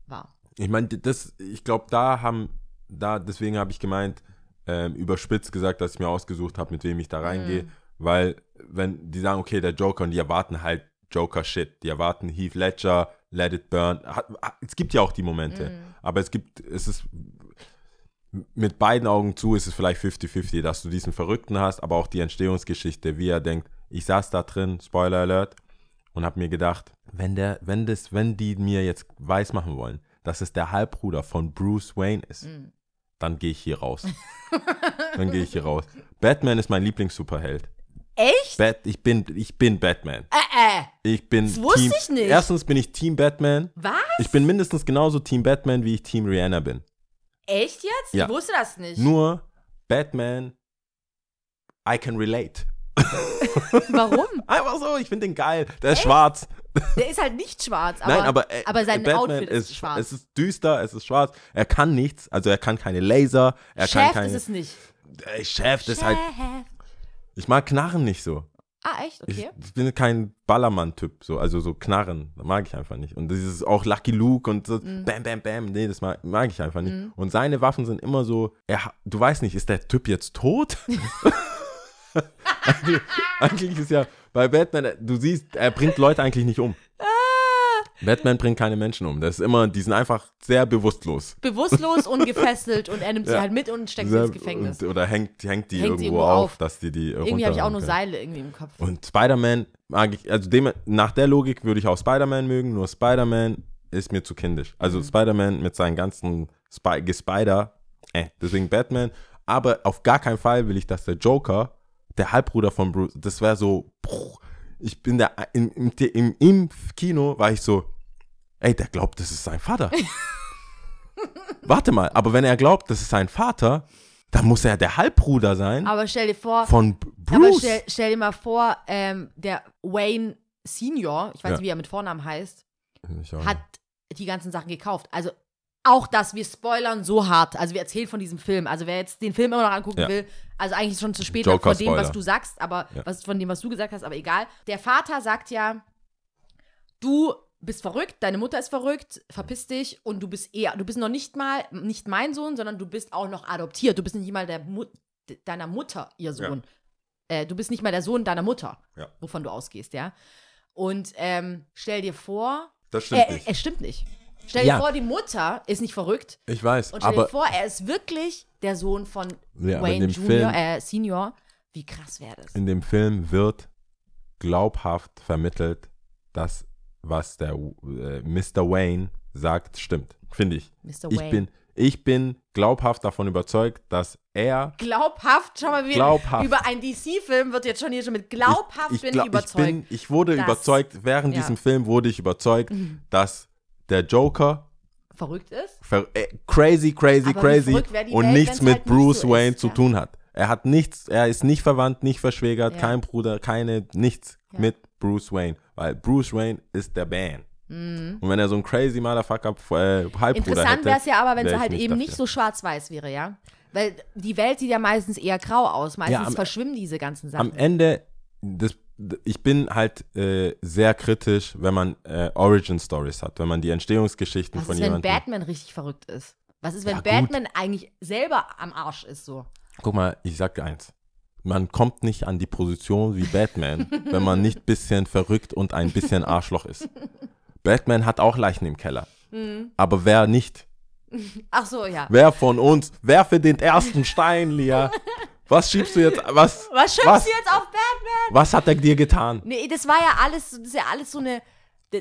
war.
Ich meine, das, ich glaube, da haben, da, deswegen habe ich gemeint, ähm, überspitzt gesagt, dass ich mir ausgesucht habe, mit wem ich da reingehe,
Mhm.
weil, wenn die sagen, okay, der Joker, und die erwarten halt Joker-Shit, die erwarten Heath Ledger, Let It Burn, hat, es gibt ja auch die Momente,
Mhm.
aber es gibt, es ist, mit beiden Augen zu ist es vielleicht 50-50, dass du diesen Verrückten hast, aber auch die Entstehungsgeschichte, wie er denkt, ich saß da drin, Spoiler Alert, und habe mir gedacht, wenn der, wenn das, wenn die mir jetzt weiß machen wollen, dass es der Halbbruder von Bruce Wayne ist,
Mhm.
dann gehe ich hier raus. dann gehe ich hier raus. Batman ist mein Lieblings-Superheld.
Echt?
Bat, ich bin, ich bin Batman.
Äh, äh.
Ich bin
Das wusste
Team,
ich nicht.
Erstens bin ich Team Batman.
Was?
Ich bin mindestens genauso Team Batman, wie ich Team Rihanna bin.
Echt jetzt?
Ja.
Ich wusste das nicht.
Nur Batman, I can relate.
Warum?
Einfach so, ich finde den geil. Der ist schwarz.
Der ist halt nicht schwarz, aber,
Nein, aber, äh,
aber sein
Batman
Outfit ist, schwarz.
Es ist düster, es ist schwarz. Er kann nichts. Also er kann keine Laser. Er kann
Chef
keine.
ist es nicht.
Ey, Chef, das ist halt.
Chef.
Ich mag Knarren nicht so.
Ah, echt? Okay.
Ich, ich bin kein Ballermann-Typ, so, also so Knarren, mag ich einfach nicht. Und dieses auch Lucky Luke und so
Mhm.
Bam, Bam, Bam, nee, das mag, mag ich einfach nicht. Und seine Waffen sind immer so, er, du weißt nicht, ist der Typ jetzt tot? eigentlich, eigentlich ist ja bei Batman, du siehst, er bringt Leute eigentlich nicht um. Batman bringt keine Menschen um. Das ist immer, die sind einfach sehr bewusstlos.
Bewusstlos und gefesselt und er nimmt sie
Ja.
halt mit und steckt sie
Sehr,
ins Gefängnis.
Und, oder hängt, hängt die
Hängt
irgendwo
sie irgendwo
auf,
auf.
dass die die
Irgendwie habe ich auch nur. Seile irgendwie im Kopf.
Und Spider-Man mag ich, also dem, nach der Logik würde ich auch Spider-Man mögen, nur Spider-Man ist mir zu kindisch. Also Spider-Man mit seinen ganzen Spy Gespider, äh, deswegen Batman. Aber auf gar keinen Fall will ich, dass der Joker, der Halbbruder von Bruce, das wäre so, ich bin da, im, im, im, Kino war ich so, ey, der glaubt, das ist sein Vater. Warte mal, aber wenn er glaubt, das ist sein Vater, dann muss er der Halbbruder sein
Aber stell dir vor,
von B-
aber
Bruce.
stell, stell dir mal vor, ähm, der Wayne Senior, ich weiß
Ja.
nicht, wie er mit Vornamen heißt, hat die ganzen Sachen gekauft. Also auch das, wir spoilern so hart. Also wir erzählen von diesem Film. Also wer jetzt den Film immer noch angucken
Ja.
will, also eigentlich schon zu spät von dem, was du sagst, aber
Ja.
was von dem, was du gesagt hast, aber egal. Der Vater sagt ja, du bist verrückt, deine Mutter ist verrückt, verpiss dich und du bist eher, du bist noch nicht mal nicht mein Sohn, sondern du bist auch noch adoptiert. Du bist nicht mal der Mut, deiner Mutter ihr Sohn. Äh, du bist nicht mal der Sohn deiner Mutter,
Ja.
wovon du ausgehst, ja. Und ähm, stell dir vor,
Das stimmt
äh,
nicht.
es stimmt nicht. Stell
Ja.
dir vor, die Mutter ist nicht verrückt.
Ich weiß,
Und stell
aber
dir vor, er ist wirklich der Sohn von
Ja,
Wayne Junior,
Film-
äh, Senior. Wie krass wäre das?
in dem Film wird glaubhaft vermittelt, dass was der äh, Mr. Wayne sagt, stimmt. Finde ich.
Mr.
Ich
Wayne.
bin, ich bin glaubhaft davon überzeugt, dass er.
glaubhaft, schau mal, wie
Glaubhaft.
über einen DC-Film wird jetzt schon hier schon mit glaubhaft
ich,
bin
glaub-
ich überzeugt.
Ich, bin, ich wurde
dass-
überzeugt, während
ja. Mhm.
diesem Film wurde ich überzeugt, dass der Joker
verrückt ist.
ver äh, crazy, crazy,
Aber
crazy
verrückt
und
Welt,
nichts mit
halt
Bruce
so
Wayne
ist,
zu
ja.
tun hat. Er hat nichts, er ist nicht verwandt, nicht verschwägert,
Ja.
kein Bruder, keine, nichts
Ja.
mit Bruce Wayne. Weil Bruce Wayne ist der Band. Und wenn er so ein crazy Motherfucker äh, Halbbruder
Mhm. Interessant wäre es ja aber, wenn es halt eben
dafür.
nicht so schwarz-weiß wäre, ja? Weil die Welt sieht ja meistens eher grau aus. Meistens
am-
verschwimmen diese ganzen
Am
Sachen.
Ende, das, ich bin halt äh, sehr kritisch, wenn man äh, Origin Stories hat, wenn man die Entstehungsgeschichten
Was
von
ist, wenn
jemandem.
Batman richtig verrückt ist? Was ist, wenn
Ja, gut.
Batman eigentlich selber am Arsch ist so?
Guck mal, ich sag dir eins. Man kommt nicht an die Position wie Batman, wenn man nicht bisschen verrückt und ein bisschen Arschloch ist. Batman hat auch Leichen im Keller.
Mhm.
Aber wer nicht?
Ach so, ja.
Wer von uns? Werfe den ersten Stein, Lia. Was schiebst du jetzt? Was,
Was schimpfst
Was?
du jetzt auf Batman?
was hat er dir getan?
Nee, das war ja alles, das ist ja alles so eine.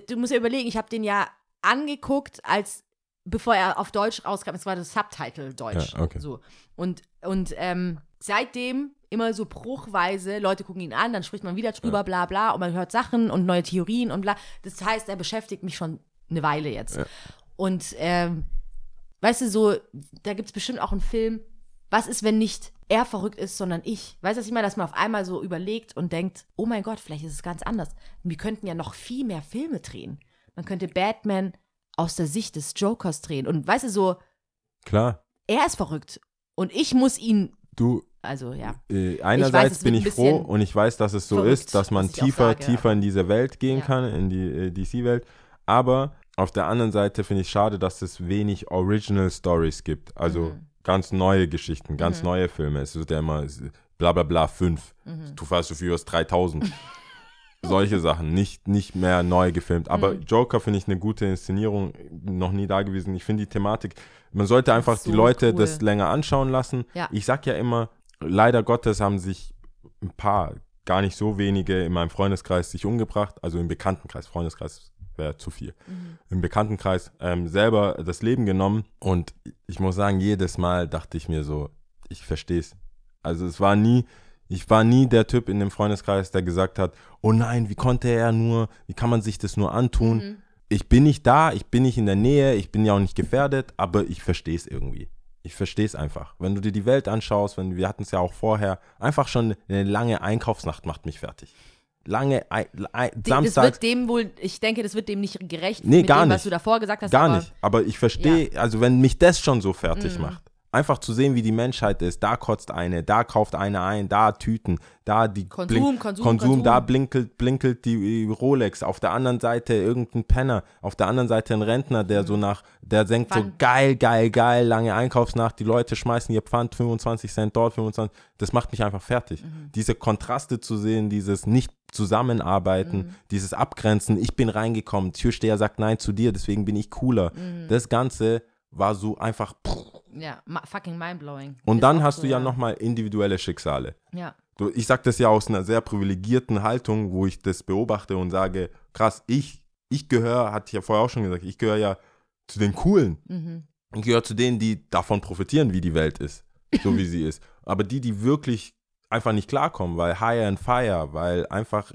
Du musst ja überlegen, ich habe den ja angeguckt, als bevor er auf Deutsch rauskam. Es war das Subtitle Deutsch.
Ja, okay.
So. Und, und ähm, seitdem immer so bruchweise, Leute gucken ihn an, dann spricht man wieder drüber, bla bla, und man hört Sachen und neue Theorien und bla. Das heißt, er beschäftigt mich schon eine Weile jetzt.
Ja.
Und ähm, weißt du, so, da gibt es bestimmt auch einen Film, was ist, wenn nicht er verrückt ist, sondern ich? Weißt du, was ich meine, dass man auf einmal so überlegt und denkt, oh mein Gott, vielleicht ist es ganz anders. Wir könnten ja noch viel mehr Filme drehen. Man könnte Batman aus der Sicht des Jokers drehen. Und weißt du, so,
Klar,
er ist verrückt. Und ich muss ihn,
du,
also ja.
äh, einerseits
es
bin
wird
ich froh und ich weiß, dass es so
verrückt,
ist, dass man
ich
tiefer,
sage,
tiefer in diese Welt gehen
Ja.
kann, in die äh, DC-Welt. Aber auf der anderen Seite finde ich schade, dass es wenig Original Stories gibt. Also
Mhm.
Ganz neue Geschichten, ganz neue Filme. Es wird ja immer bla bla bla 5,
Mhm.
Too Fast, Too Furious 3000. Solche Sachen, nicht, nicht mehr neu gefilmt. Aber
Mhm.
Joker finde ich eine gute Inszenierung, noch nie da gewesen. Ich finde die Thematik, man sollte einfach
so
die Leute
cool.
das länger anschauen lassen.
Ja.
Ich sag ja immer, leider Gottes haben sich ein paar, gar nicht so wenige in meinem Freundeskreis sich umgebracht, also im Bekanntenkreis, Freundeskreis wäre zu viel,
Mhm.
im Bekanntenkreis ähm, selber das Leben genommen und ich muss sagen, jedes Mal dachte ich mir so, ich verstehe es. Also es war nie, ich war nie der Typ in dem Freundeskreis, der gesagt hat, oh nein, wie konnte er nur, wie kann man sich das nur antun?
Mhm.
Ich bin nicht da, ich bin nicht in der Nähe, ich bin ja auch nicht gefährdet, aber ich verstehe es irgendwie. Ich verstehe es einfach. Wenn du dir die Welt anschaust, wenn wir hatten es ja auch vorher, einfach schon eine lange Einkaufsnacht macht mich fertig. Lange Ei- Ei-
Das
Samstag,
wird dem wohl, ich denke, das wird dem nicht gerecht
Nee, gar
dem, was
nicht.
du davor gesagt hast.
gar
aber
nicht. Aber ich verstehe, also wenn mich das schon so fertig
Mhm.
macht, Einfach zu sehen, wie die Menschheit ist. Da kotzt eine, da kauft eine ein, da Tüten, da die
Konsum,
blink-
Konsum,
Konsum,
Konsum.
da blinkelt, blinkelt die Rolex. Auf der anderen Seite irgendein Penner. Auf der anderen Seite ein Rentner, der so nach, der denkt so
Pfand.
geil, geil, geil, lange Einkaufsnacht. Die Leute schmeißen ihr Pfand, 25 Cent dort, 25. Das macht mich einfach fertig.
Mhm.
Diese Kontraste zu sehen, dieses nicht zusammenarbeiten,
Mhm.
dieses Abgrenzen. Ich bin reingekommen, Türsteher sagt nein zu dir, deswegen bin ich cooler.
Mhm.
Das Ganze war so einfach.
Ja, ma- fucking mindblowing.
Und
Ist
dann hast
so,
du ja nochmal individuelle Schicksale.
Ja.
Du, ich sage das ja aus einer sehr privilegierten Haltung, wo ich das beobachte und sage, krass, ich, ich gehöre, hatte ich ja vorher auch schon gesagt, ich gehöre ja zu den Coolen.
Mhm.
Ich gehöre zu denen, die davon profitieren, wie die Welt ist, so wie sie ist. Aber die, die wirklich einfach nicht klarkommen, weil higher and fire, weil einfach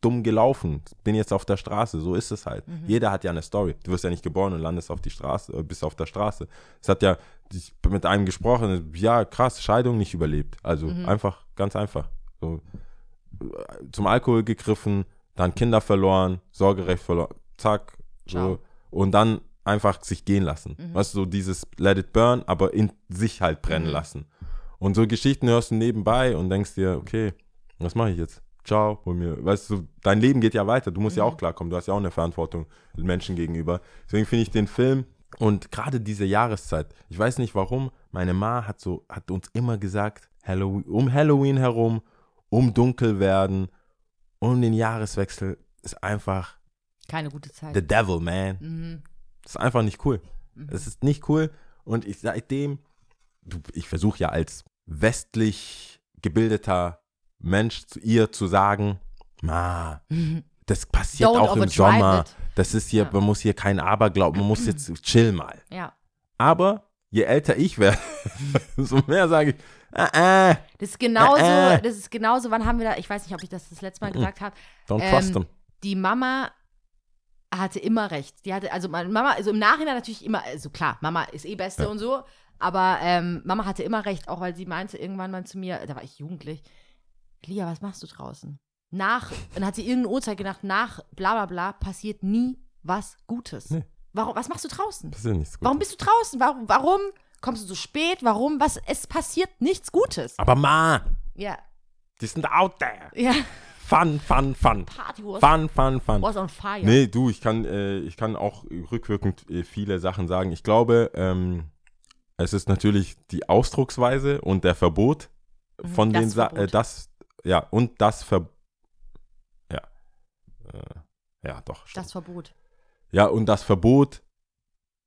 dumm gelaufen, bin jetzt auf der Straße, so ist es halt. Jeder hat ja eine Story. Du wirst ja nicht geboren und landest auf die Straße, äh, bist auf der Straße. Es hat ja ich mit einem gesprochen, ja krass, Scheidung nicht überlebt. Also einfach, ganz einfach. So, äh, zum Alkohol gegriffen, dann Kinder verloren, Sorgerecht verloren, zack, so. Und dann einfach sich gehen lassen. Weißt du, so dieses Let it burn, aber in sich halt brennen lassen. Und so Geschichten hörst du nebenbei und denkst dir, okay, was mache ich jetzt? Ciao, hol mir, weißt du, dein Leben geht ja weiter, du musst ja auch klarkommen, du hast ja auch eine Verantwortung den Menschen gegenüber. Deswegen finde ich den Film und gerade diese Jahreszeit, ich weiß nicht warum, meine Ma hat so, hat uns immer gesagt, Halloween, um Halloween herum, um dunkel werden, um den Jahreswechsel ist einfach
Keine gute Zeit.
the devil, man.
Mhm.
Das ist einfach nicht cool. Es ist nicht cool. Und ich seitdem, ich versuche ja als westlich gebildeter Mensch zu ihr zu sagen, ma, das passiert
Don't
auch im Sommer.
it.
Das ist hier,
Ja.
man muss hier keinen Aberglauben, man muss jetzt chill mal.
Ja.
Aber je älter ich werde, umso mehr sage ich, ah, ah,
Das ist genauso,
Äh, äh.
das ist genauso, wann haben wir da, ich weiß nicht, ob ich das das letzte Mal gesagt habe,
don't
Ähm,
trust them.
die Mama hatte immer recht. Die hatte, also meine Mama, also im Nachhinein natürlich immer, also klar, Mama ist eh Beste
Ja.
und so, aber ähm, Mama hatte immer recht, auch weil sie meinte irgendwann mal zu mir, da war ich jugendlich, Lia, was machst du draußen? Nach, dann hat sie irgendeine Uhrzeit gedacht, nach bla bla bla passiert nie was Gutes.
Nee.
Warum, was machst du draußen?
Ja nichts Gutes.
Warum bist du draußen? Warum, warum kommst du so spät? Warum? Was? Es passiert nichts Gutes.
Aber ma,
Ja,
die sind out there.
ja.
Fun, fun, fun.
Party was,
Fun, fun, fun.
was on fire.
Nee, du, ich kann, äh, ich kann auch rückwirkend äh, viele Sachen sagen. Ich glaube, ähm, es ist natürlich die Ausdrucksweise und der Verbot
Mhm,
von
das
den Sa
Verbot.
äh, das, ja, und das Ver ja. Äh, ja, doch. stimmt.
Das Verbot.
Ja, und das Verbot,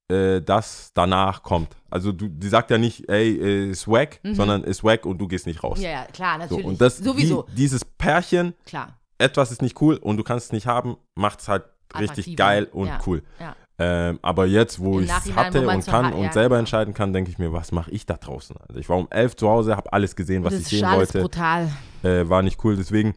äh, das danach kommt. Also du, die sagt ja nicht, ey, äh, ist wack,
Mhm.
sondern ist wack und du gehst nicht raus.
Ja, ja, klar,
so,
natürlich.
und das,
Sowieso,
Die, dieses Pärchen,
klar.
etwas ist nicht cool und du kannst es nicht haben, macht es halt richtig
Attraktiver.
geil und
Ja,
cool.
ja.
Ähm, aber jetzt, wo ich es hatte und kann und selber
genau.
entscheiden kann, denke ich mir, was mache ich da draußen? Also ich war um elf zu Hause, habe alles gesehen, was
das
ich
ist
sehen
schon alles
wollte.
brutal.
Äh, war nicht cool, deswegen,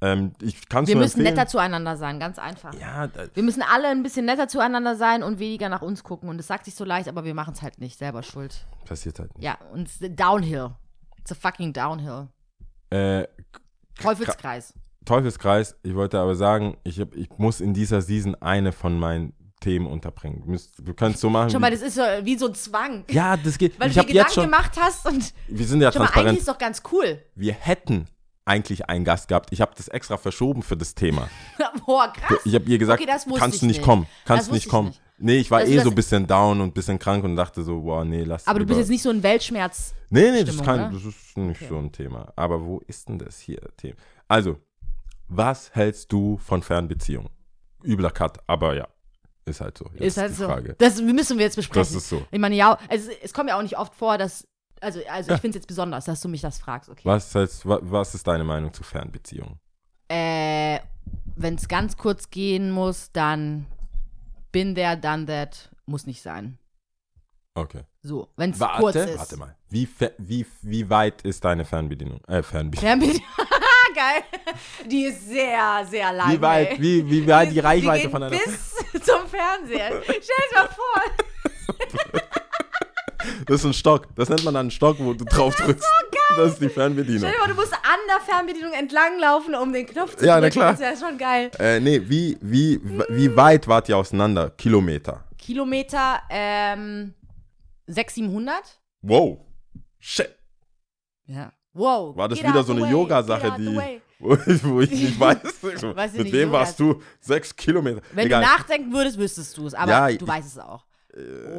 ähm, ich kann es
Wir müssen
empfehlen.
netter zueinander sein, ganz einfach.
ja,
Wir müssen alle ein bisschen netter zueinander sein und weniger nach uns gucken. Und das sagt sich so leicht, aber wir machen es halt nicht. Selber schuld.
passiert halt nicht.
Ja, und es ist downhill. It's a fucking downhill.
Äh,
Teufelskreis.
Teufelskreis, ich wollte aber sagen, ich, hab, ich muss in dieser Season eine von meinen Themen unterbringen. Du, kannst so machen.
Schon mal, das ist so wie so ein Zwang.
ja, das geht.
Weil
ich
du dir Gedanken
schon.
gemacht hast und
Wir sind ja
schon mal, eigentlich
transparent.
ist doch ganz cool.
Wir hätten eigentlich einen Gast gehabt. Ich habe das extra verschoben für das Thema.
Boah, krass.
Ich habe ihr gesagt,
Okay,
kannst du nicht
nicht.
kommen. Kannst du nicht
ich
kommen.
nicht.
Nee, ich war
Also
eh so ein bisschen down und ein bisschen krank und dachte so, boah, nee, lass
Aber du bist
lieber.
jetzt nicht so ein Weltschmerz.
Nee, nee, das ist,
Stimmung,
kein,
oder?
das ist nicht
Okay.
so ein Thema. Aber wo ist denn das hier Thema? Also, was hältst du von Fernbeziehungen? Übler Cut, aber ja, ist halt so. Jetzt
ist halt
die
so.
Frage.
Das müssen wir jetzt besprechen.
Das ist so.
Ich meine, ja, also, es kommt ja auch nicht oft vor, dass. Also, also ich finde es jetzt besonders, dass du mich das fragst. Okay.
Was, heißt, wa, was ist deine Meinung zu Fernbeziehungen?
Äh, Wenn es ganz kurz gehen muss, dann bin there, done that, muss nicht sein.
Okay.
So, wenn es kurz ist.
warte mal. Wie, wie, wie weit ist deine Fernbedienung? Äh, Fernbedienung.
Fernbedienung. Geil. Die ist sehr, sehr lang.
Wie weit,
ey.
wie, wie weit die Reichweite
geht
von deiner
bis zum Fernseher. Stell dir mal vor.
Das ist ein Stock. Das nennt man dann einen Stock, wo du drauf drückst. Das ist die Fernbedienung.
Stell dir mal, du musst an der Fernbedienung entlanglaufen, um den Knopf zu
Ja, na
drücken.
klar.
Das wäre schon geil.
Äh, nee, wie, wie, wie weit wart ihr auseinander? Kilometer.
Kilometer, ähm, 600, 700?
Wow. Shit.
Ja. Wow.
War das
get
wieder so eine Yoga-Sache, die-. Wo ich, wo ich nicht weiß.
Weiß
Mit
nicht,
wem warst du? Sechs Kilometer.
Wenn
Egal.
du nachdenken würdest, wüsstest du es. Aber
Ja,
du
ich-
weißt es auch.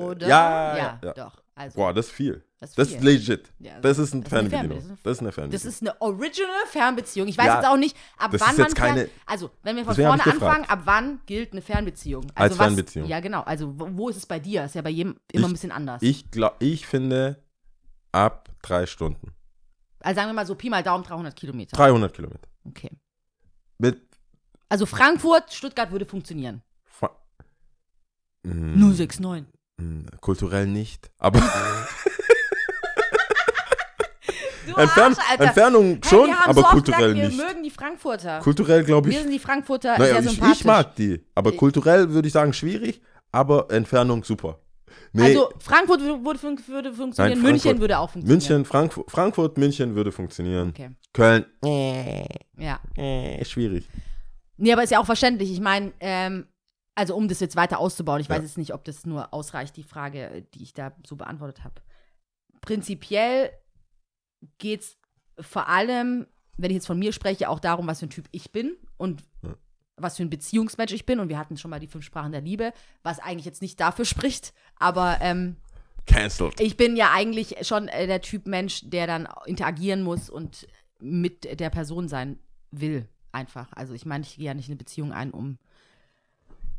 Oder?
ja,
ja,
ja.
doch. Also,
Boah, das ist viel.
Das ist
Das ist legit.
Ja,
Das ist eine
das ist eine
Fernbedienung. Das ist eine
das
Fernbedienung.
ist eine original Fernbeziehung. Ich weiß
Ja,
jetzt auch nicht, ab
das
wann man
keine-
Fern Also, wenn wir von vorne
ich gefragt.
anfangen, ab wann gilt eine Fernbeziehung?
Als
Also was,
Fernbeziehung.
Ja, genau. Also, wo, wo ist es bei dir? Ist ja bei jedem immer
Ich-
ein bisschen anders.
Ich, glaub, ich finde ab drei Stunden.
Also, sagen wir mal so Pi mal Daumen 300 Kilometer.
300 Kilometer.
Okay.
Mit
Also, Frankfurt, Stuttgart würde funktionieren.
Fra- Mm,
069.
mm, Kulturell nicht. Aber Entfern
Arsch.
Entfernung
Hey,
schon,
wir haben
aber
so
kulturell
gesagt,
nicht.
Wir mögen die Frankfurter.
Kulturell glaube
Wir
ich.
sind die Frankfurter
Naja,
sehr
ich,
sympathisch.
ich mag die. Aber
Ich-
kulturell würde ich sagen schwierig, aber Entfernung super. Nee,
Also Frankfurt würde, würde, fun- würde funktionieren,
Nein,
München würde auch funktionieren.
München, Frankfurt, Frankfurt, München würde funktionieren.
Okay.
Köln, äh,
Ja.
äh, schwierig.
Nee, aber ist ja auch verständlich. Ich meine, ähm, also um das jetzt weiter auszubauen, ich
Ja.
weiß jetzt nicht, ob das nur ausreicht, die Frage, die ich da so beantwortet habe. Prinzipiell geht es vor allem, wenn ich jetzt von mir spreche, auch darum, was für ein Typ ich bin und. Was für ein Beziehungsmensch ich bin. Und wir hatten schon mal die fünf Sprachen der Liebe, was eigentlich jetzt nicht dafür spricht, aber ähm,
Cancelled.
ich bin ja eigentlich schon äh, der Typ Mensch, der dann interagieren muss und mit der Person sein will, einfach. Also ich meine, ich gehe ja nicht in eine Beziehung ein, um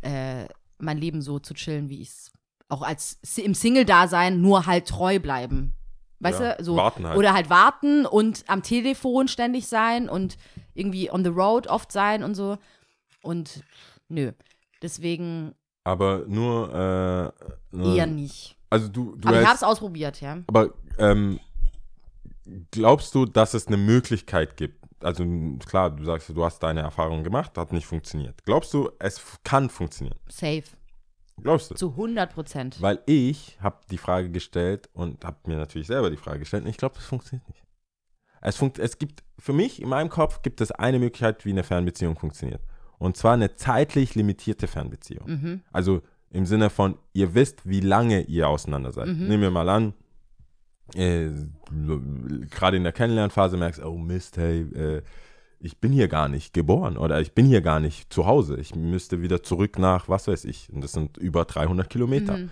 äh, mein Leben so zu chillen, wie ich es auch als im Single-Dasein nur halt treu bleiben. Weißt
Ja,
du? So,
warten halt.
Oder halt warten und am Telefon ständig sein und irgendwie on the road oft sein und so. Und nö. Deswegen
Aber nur, äh, nur
eher nicht.
also du, du
Aber ich habe es ausprobiert, ja.
Aber ähm, glaubst du, dass es eine Möglichkeit gibt? Also klar, du sagst, du hast deine Erfahrung gemacht, hat nicht funktioniert. Glaubst du, es kann funktionieren?
Safe.
Glaubst du?
Zu 100 Prozent.
Weil ich habe die Frage gestellt und habe mir natürlich selber die Frage gestellt und ich glaube, das funktioniert nicht. Es, funkt, es gibt, für mich, in meinem Kopf, gibt es eine Möglichkeit, wie eine Fernbeziehung funktioniert. Und zwar eine zeitlich limitierte Fernbeziehung.
Mhm.
Also im Sinne von, ihr wisst, wie lange ihr auseinander seid.
Mhm.
Nehmen wir mal an, äh, gerade in der Kennenlernphase merkst, oh Mist, hey, äh, ich bin hier gar nicht geboren oder ich bin hier gar nicht zu Hause. Ich müsste wieder zurück nach, was weiß ich, und das sind über 300 Kilometer.
Mhm.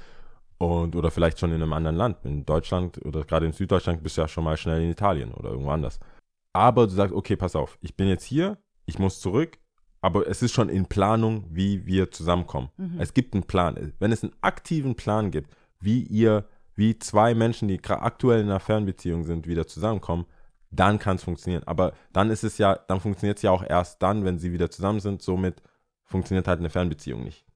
Und, oder vielleicht schon in einem anderen Land. In Deutschland oder gerade in Süddeutschland bist du ja schon mal schnell in Italien oder irgendwo anders. Aber du sagst, okay, pass auf, ich bin jetzt hier, ich muss zurück, aber es ist schon in Planung, wie wir zusammenkommen.
Mhm.
Es gibt einen Plan. Wenn es einen aktiven Plan gibt, wie ihr, wie zwei Menschen, die aktuell in einer Fernbeziehung sind, wieder zusammenkommen, dann kann es funktionieren. Aber dann ist es ja, dann funktioniert es ja auch erst dann, wenn sie wieder zusammen sind. Somit funktioniert halt eine Fernbeziehung nicht.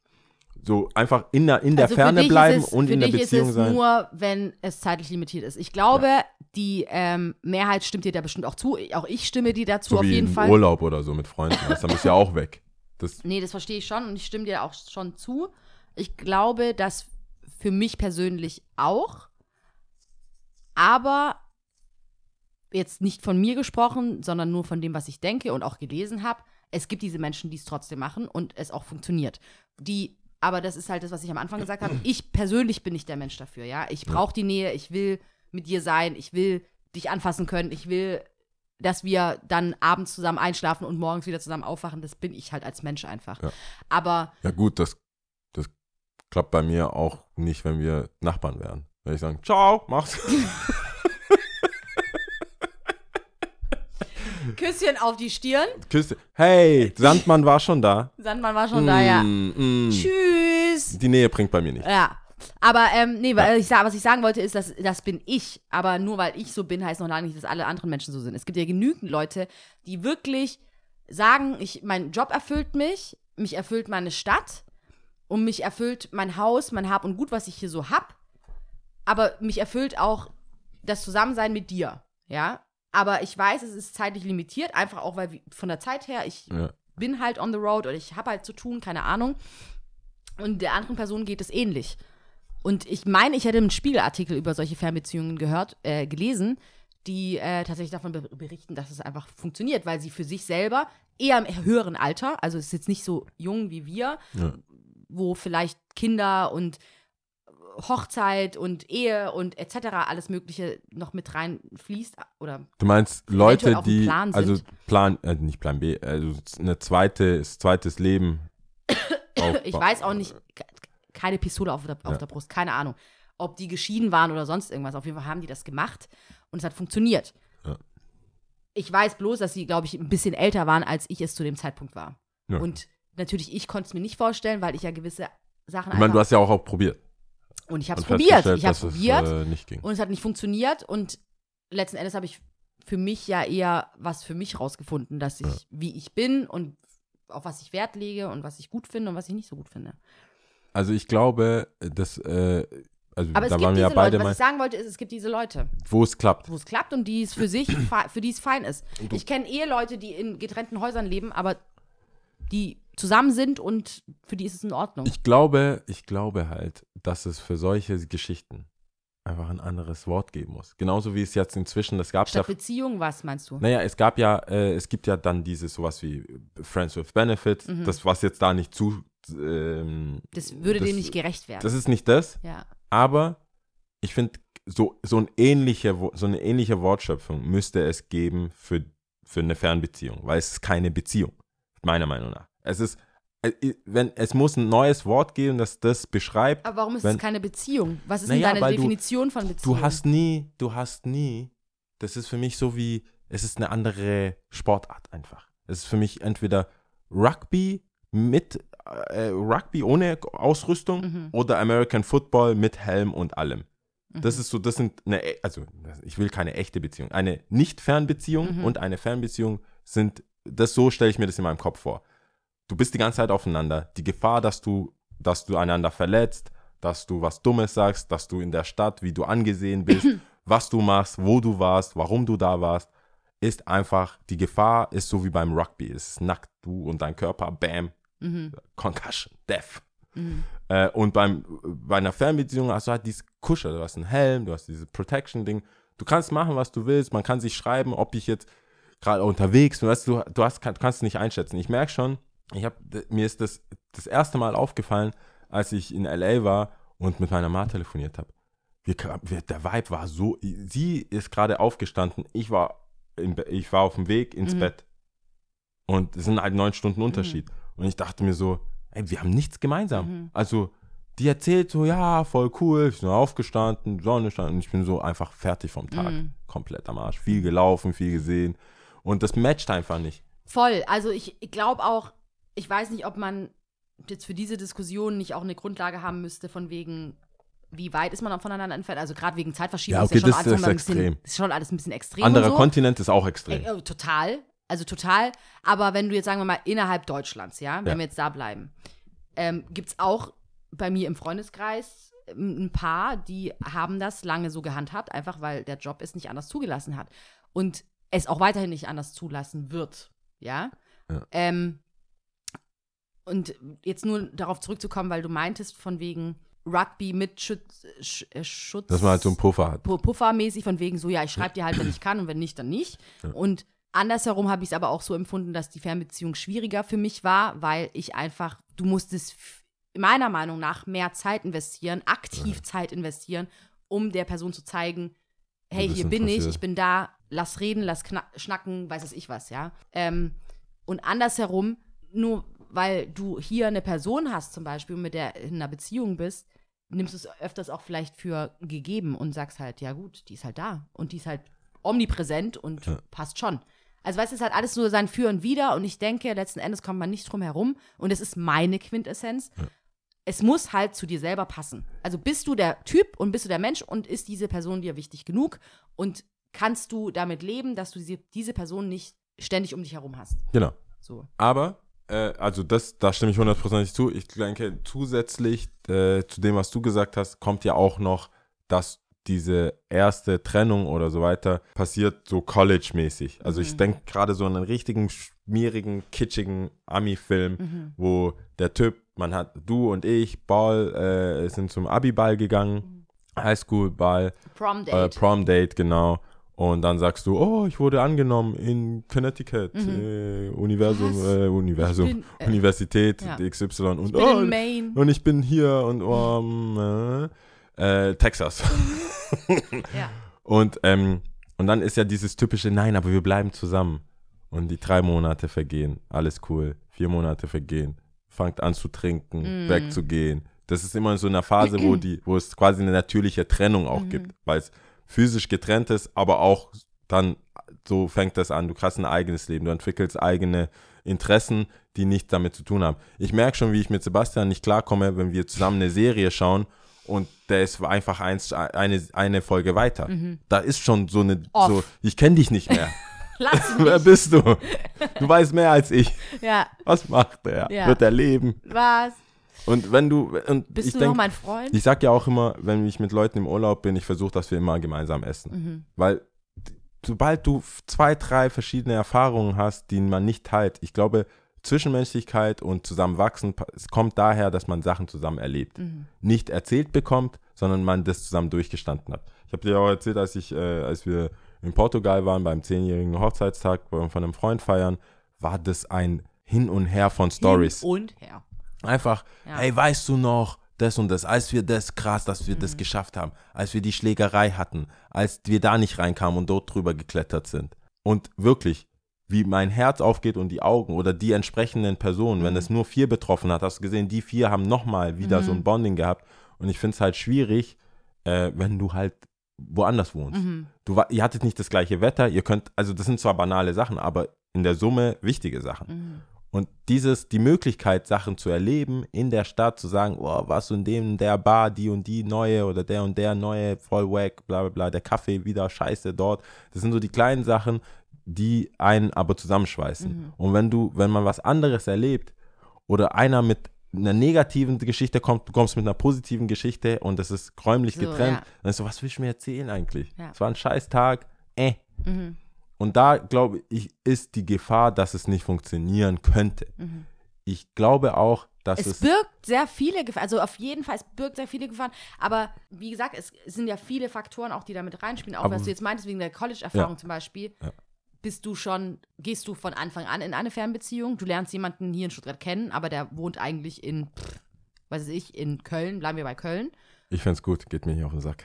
So einfach in der, in der
Also für
Ferne
dich
bleiben
ist es,
und
für
in der
dich
Beziehung
ist es
sein.
nur, wenn es zeitlich limitiert ist. Ich glaube, die ähm, Mehrheit stimmt dir da bestimmt auch zu. Auch ich stimme dir dazu
so
auf
wie
jeden
im
Fall.
Urlaub oder so mit Freunden. bist du ja auch weg. Das,
Nee, das verstehe ich schon und ich stimme dir auch schon zu. Ich glaube, dass für mich persönlich auch, aber jetzt nicht von mir gesprochen, sondern nur von dem, was ich denke und auch gelesen habe. Es gibt diese Menschen, die es trotzdem machen und es auch funktioniert. Die, aber das ist halt das, was ich am Anfang gesagt habe. Ich persönlich bin nicht der Mensch dafür, ja. Ich brauche die Nähe, ich will mit dir sein, ich will dich anfassen können, ich will, dass wir dann abends zusammen einschlafen und morgens wieder zusammen aufwachen. Das bin ich halt als Mensch einfach.
Ja.
Aber
ja gut, das, das klappt bei mir auch nicht, wenn wir Nachbarn wären. Wenn ich sagen, ciao, mach's.
Küsschen auf die Stirn.
Küsse. Hey, Sandmann war schon da.
Sandmann war schon da, ja.
Mm, mm.
Tschüss.
Die Nähe bringt bei mir nicht.
Ja. Aber ähm, nee, weil ich, sa- was ich sagen wollte, ist, dass das bin ich. Aber nur weil ich so bin, heißt noch lange nicht, dass alle anderen Menschen so sind. Es gibt ja genügend Leute, die wirklich sagen, ich, mein Job erfüllt mich, mich erfüllt meine Stadt und mich erfüllt mein Haus, mein Hab und Gut, was ich hier so hab. Aber mich erfüllt auch das Zusammensein mit dir. Ja. Aber ich weiß, es ist zeitlich limitiert, einfach auch, weil von der Zeit her, ich
Ja.
bin halt on the road oder ich habe halt zu tun, keine Ahnung. Und der anderen Person geht es ähnlich. Und ich meine, ich hätte einen Spiegelartikel über solche Fernbeziehungen gehört, äh, gelesen, die äh, tatsächlich davon be berichten, dass es einfach funktioniert, weil sie für sich selber eher im höheren Alter, also es ist jetzt nicht so jung wie wir,
Ja.
wo vielleicht Kinder und Hochzeit und Ehe und etc. alles Mögliche noch mit reinfließt oder
Du meinst Leute, die,
Plan
also. Plan, äh, nicht Plan B, also eine zweite, zweites Leben.
ich weiß auch nicht, ke- keine Pistole auf der, auf
Ja.
der Brust, keine Ahnung, ob die geschieden waren oder sonst irgendwas. Auf jeden Fall haben die das gemacht und es hat funktioniert.
Ja.
Ich weiß bloß, dass sie, glaube ich, ein bisschen älter waren, als ich es zu dem Zeitpunkt war.
Ja.
Und natürlich, ich konnte es mir nicht vorstellen, weil ich ja gewisse Sachen
Ich meine, du hast ja auch, auch probiert.
Und ich habe es probiert. Ich habe
es,
probiert
äh,
und es hat nicht funktioniert und letzten Endes habe ich für mich ja eher was für mich rausgefunden, dass ich,
Ja.
wie ich bin und auf was ich Wert lege und was ich gut finde und was ich nicht so gut finde.
Also ich glaube, dass, äh, also
Aber es
da
gibt
waren wir
diese
ja beide
Leute,
mal,
was ich sagen wollte, ist, es gibt diese Leute,
wo es klappt.
wo es klappt und die es für sich, für die es fein ist. Ich kenne Eheleute, die in getrennten Häusern leben, aber die zusammen sind und für die ist es in Ordnung.
Ich glaube, ich glaube halt, dass es für solche Geschichten einfach ein anderes Wort geben muss. Genauso wie es jetzt inzwischen, das gab es ja
Beziehung, was meinst du?
Naja, es gab ja, äh, es gibt ja dann dieses sowas wie Friends with Benefits,
Mhm.
das was jetzt da nicht zu, ähm,
Das würde
das-
dem nicht gerecht werden.
das ist nicht das,
ja.
aber ich finde, so, so, ein ähnliche, so eine ähnliche Wortschöpfung müsste es geben für, für eine Fernbeziehung, weil es ist keine Beziehung, meiner Meinung nach. Es ist, äh, wenn, es muss ein neues Wort geben, das das beschreibt,
Aber warum ist
Wenn-
es keine Beziehung? Was ist
Naja,
denn deine
weil du-
Definition von Beziehung?
Du hast nie, du hast nie, das ist für mich so wie, es ist eine andere Sportart einfach. Es ist für mich entweder Rugby mit, äh, Rugby ohne Ausrüstung
Mhm.
oder American Football mit Helm und allem. Das
Mhm.
ist so, das sind eine, e- also ich will keine echte Beziehung. Eine Nicht-Fernbeziehung
Mhm.
und eine Fernbeziehung sind, das so stelle ich mir das in meinem Kopf vor. Du bist die ganze Zeit aufeinander. Die Gefahr, dass du, dass du einander verletzt, dass du was Dummes sagst, dass du in der Stadt, wie du angesehen bist, was du machst, wo du warst, warum du da warst, ist einfach, die Gefahr ist so wie beim Rugby. Es ist nackt, du und dein Körper, bam,
Mhm.
Concussion, Death.
Mhm.
Äh, und beim, bei einer Fernbeziehung hast du halt dieses Kuschel, du hast einen Helm, du hast dieses Protection-Ding. Du kannst machen, was du willst, man kann sich schreiben, ob ich jetzt gerade unterwegs bin, weißt du, du hast, kann, kannst es nicht einschätzen. Ich merke schon, ich hab, mir ist das das erste Mal aufgefallen, als ich in L.A. war und mit meiner Ma telefoniert habe. Der Vibe war so, sie ist gerade aufgestanden, ich war, im, ich war auf dem Weg ins
Mhm.
Bett. Und es sind halt neun Stunden Unterschied. Und ich dachte mir so, ey, wir haben nichts gemeinsam.
Mhm.
Also, die erzählt so, ja, voll cool, ich bin aufgestanden, Sonne stand und ich bin so einfach fertig vom Tag.
Mhm.
Komplett am Arsch. Viel gelaufen, viel gesehen. Und das matcht einfach nicht.
Voll. Also ich glaube auch, ich weiß nicht, ob man jetzt für diese Diskussion nicht auch eine Grundlage haben müsste, von wegen, wie weit ist man voneinander entfernt? Also gerade wegen Zeitverschiebung
Ja, okay,
ist ja schon
das
alles
ist
ein bisschen,
extrem.
ist schon alles ein bisschen extrem.
Anderer
so.
Kontinent ist auch extrem.
Äh, äh, total. Also total. Aber wenn du jetzt, sagen wir mal, innerhalb Deutschlands, ja, wenn
Ja.
wir jetzt da bleiben, ähm, gibt es auch bei mir im Freundeskreis ähm, ein paar, die haben das lange so gehandhabt, einfach weil der Job es nicht anders zugelassen hat. Und es auch weiterhin nicht anders zulassen wird. Ja.
Ja.
Ähm, und jetzt nur darauf zurückzukommen, weil du meintest, von wegen Rugby mit Schutz. Sch, äh, Schutz
Dass man halt so einen Puffer hat.
Pu- Puffermäßig von wegen so, ja, ich schreibe dir halt, wenn ich kann und wenn nicht, dann nicht.
Ja.
Und andersherum habe ich es aber auch so empfunden, dass die Fernbeziehung schwieriger für mich war, weil ich einfach, du musstest meiner Meinung nach mehr Zeit investieren, aktiv Zeit investieren, um der Person zu zeigen, hey, hier bin ich, ich bin da, lass reden, lass schnacken, weiß es ich was, ja. Ähm, und andersherum, nur weil du hier eine Person hast zum Beispiel, mit der in einer Beziehung bist, nimmst du es öfters auch vielleicht für gegeben und sagst halt, ja gut, die ist halt da und die ist halt omnipräsent und
Ja.
passt schon. Also weißt du, es hat alles so sein Für und Wider und ich denke, letzten Endes kommt man nicht drum herum und es ist meine Quintessenz. Es muss halt zu dir selber passen. Also bist du der Typ und bist du der Mensch und ist diese Person dir wichtig genug und kannst du damit leben, dass du diese, diese Person nicht ständig um dich herum hast.
Genau.
So.
Aber, äh, also das, da stimme ich hundertprozentig zu. Ich denke, zusätzlich äh, zu dem, was du gesagt hast, kommt ja auch noch, dass diese erste Trennung oder so weiter passiert so college-mäßig. Also ich
Mhm.
denke gerade so an einen richtigen, schmierigen, kitschigen Ami-Film,
Mhm.
wo der Typ, man hat, du und ich, Ball, äh, sind zum Abi-Ball
Mhm.
gegangen, Highschool-Ball,
Prom
äh,
Date.
Prom-Date, genau. Und dann sagst du, oh, ich wurde angenommen in Connecticut,
Mhm.
äh, Universum, äh, Universum,
bin, äh,
Universität
ja.
XY und,
ich bin
oh, und ich bin hier und, oh, mm, äh, äh, Texas.
Ja.
Und, ähm, und dann ist ja dieses typische, nein, aber wir bleiben zusammen. Und die drei Monate vergehen, alles cool. Vier Monate vergehen, fangt an zu trinken,
Mm.
wegzugehen. Das ist immer in so einer Phase, wo, die, wo es quasi eine natürliche Trennung auch
Mhm.
gibt, weil es physisch getrennt ist, aber auch dann, so fängt das an, du hast ein eigenes Leben, du entwickelst eigene Interessen, die nichts damit zu tun haben. Ich merke schon, wie ich mit Sebastian nicht klarkomme, wenn wir zusammen eine Serie schauen und der ist einfach eins, eine, eine Folge weiter. Da ist schon so eine,
Mhm. Off.
so, ich kenne dich nicht mehr.
Lass
Wer
mich.
bist du? Du weißt mehr als ich.
Ja.
Was macht er?
Ja.
Wird er leben?
Was?
Und wenn du, und
Bist
ich
du
denk,
noch mein Freund?
ich sag ja auch immer, wenn ich mit Leuten im Urlaub bin, ich versuche, dass wir immer gemeinsam essen.
Mhm.
Weil sobald du zwei, drei verschiedene Erfahrungen hast, die man nicht teilt, ich glaube, Zwischenmenschlichkeit und Zusammenwachsen, es kommt daher, dass man Sachen zusammen erlebt.
Mhm.
Nicht erzählt bekommt, sondern man das zusammen durchgestanden hat. Ich habe dir auch erzählt, als ich, äh, als wir in Portugal waren beim zehnjährigen Hochzeitstag von einem Freund feiern, war das ein Hin und Her von Stories.
Hin und her.
Einfach,
Ja.
hey, weißt du noch, das und das, als wir das, krass, dass wir
Mhm.
das geschafft haben, als wir die Schlägerei hatten, als wir da nicht reinkamen und dort drüber geklettert sind. Und wirklich, wie mein Herz aufgeht und die Augen oder die entsprechenden Personen,
Mhm.
wenn es nur vier betroffen hat, hast du gesehen, die vier haben nochmal wieder
Mhm.
so ein Bonding gehabt. Und ich finde es halt schwierig, äh, wenn du halt woanders wohnst.
Mhm.
Du, ihr hattet nicht das gleiche Wetter, ihr könnt, also das sind zwar banale Sachen, aber in der Summe wichtige Sachen. Und dieses, die Möglichkeit, Sachen zu erleben in der Stadt, zu sagen, oh, was in dem, der Bar, die und die neue oder der und der neue, voll wack, bla bla bla, der Kaffee wieder scheiße dort. Das sind so die kleinen Sachen, die einen aber zusammenschweißen.
Mhm.
Und wenn du, wenn man was anderes erlebt oder einer mit einer negativen Geschichte kommt, du kommst mit einer positiven Geschichte und das ist räumlich
So,
getrennt,
ja.
dann ist so, was willst du mir erzählen eigentlich?
Ja.
Es war ein scheiß Tag, äh.
Mhm.
Und da glaube ich, ist die Gefahr, dass es nicht funktionieren könnte.
Mhm.
Ich glaube auch, dass
Es
es.
birgt sehr viele Gefahren, also auf jeden Fall, es birgt sehr viele Gefahren. Aber wie gesagt, es sind ja viele Faktoren auch, die damit reinspielen. Auch
Aber-
was du jetzt meintest, wegen der College-Erfahrung
Ja.
zum Beispiel.
Ja.
Bist du schon, gehst du von Anfang an in eine Fernbeziehung? Du lernst jemanden hier in Stuttgart kennen, aber der wohnt eigentlich in, pff, weiß ich, in Köln, bleiben wir bei Köln.
ich find's gut, geht mir nicht auf den Sack.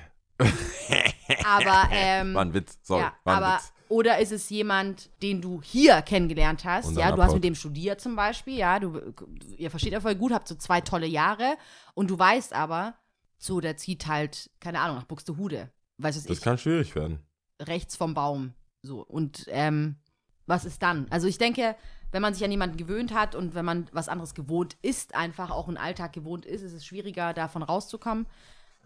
Aber, ähm,
War ein Witz, sorry.
ja,
war ein
aber,
Witz.
Oder ist es jemand, den du hier kennengelernt hast? Ja, du hast mit dem studiert zum Beispiel, ja, du, ihr versteht ja voll gut, habt so zwei tolle Jahre und du weißt aber, so, der zieht halt, keine Ahnung, nach Buxtehude. Weißt du,
Das
ich,
kann schwierig werden.
rechts vom Baum. So, und ähm, was ist dann? Also ich denke, wenn man sich an jemanden gewöhnt hat und wenn man was anderes gewohnt ist, einfach auch einen Alltag gewohnt ist, ist es schwieriger, davon rauszukommen.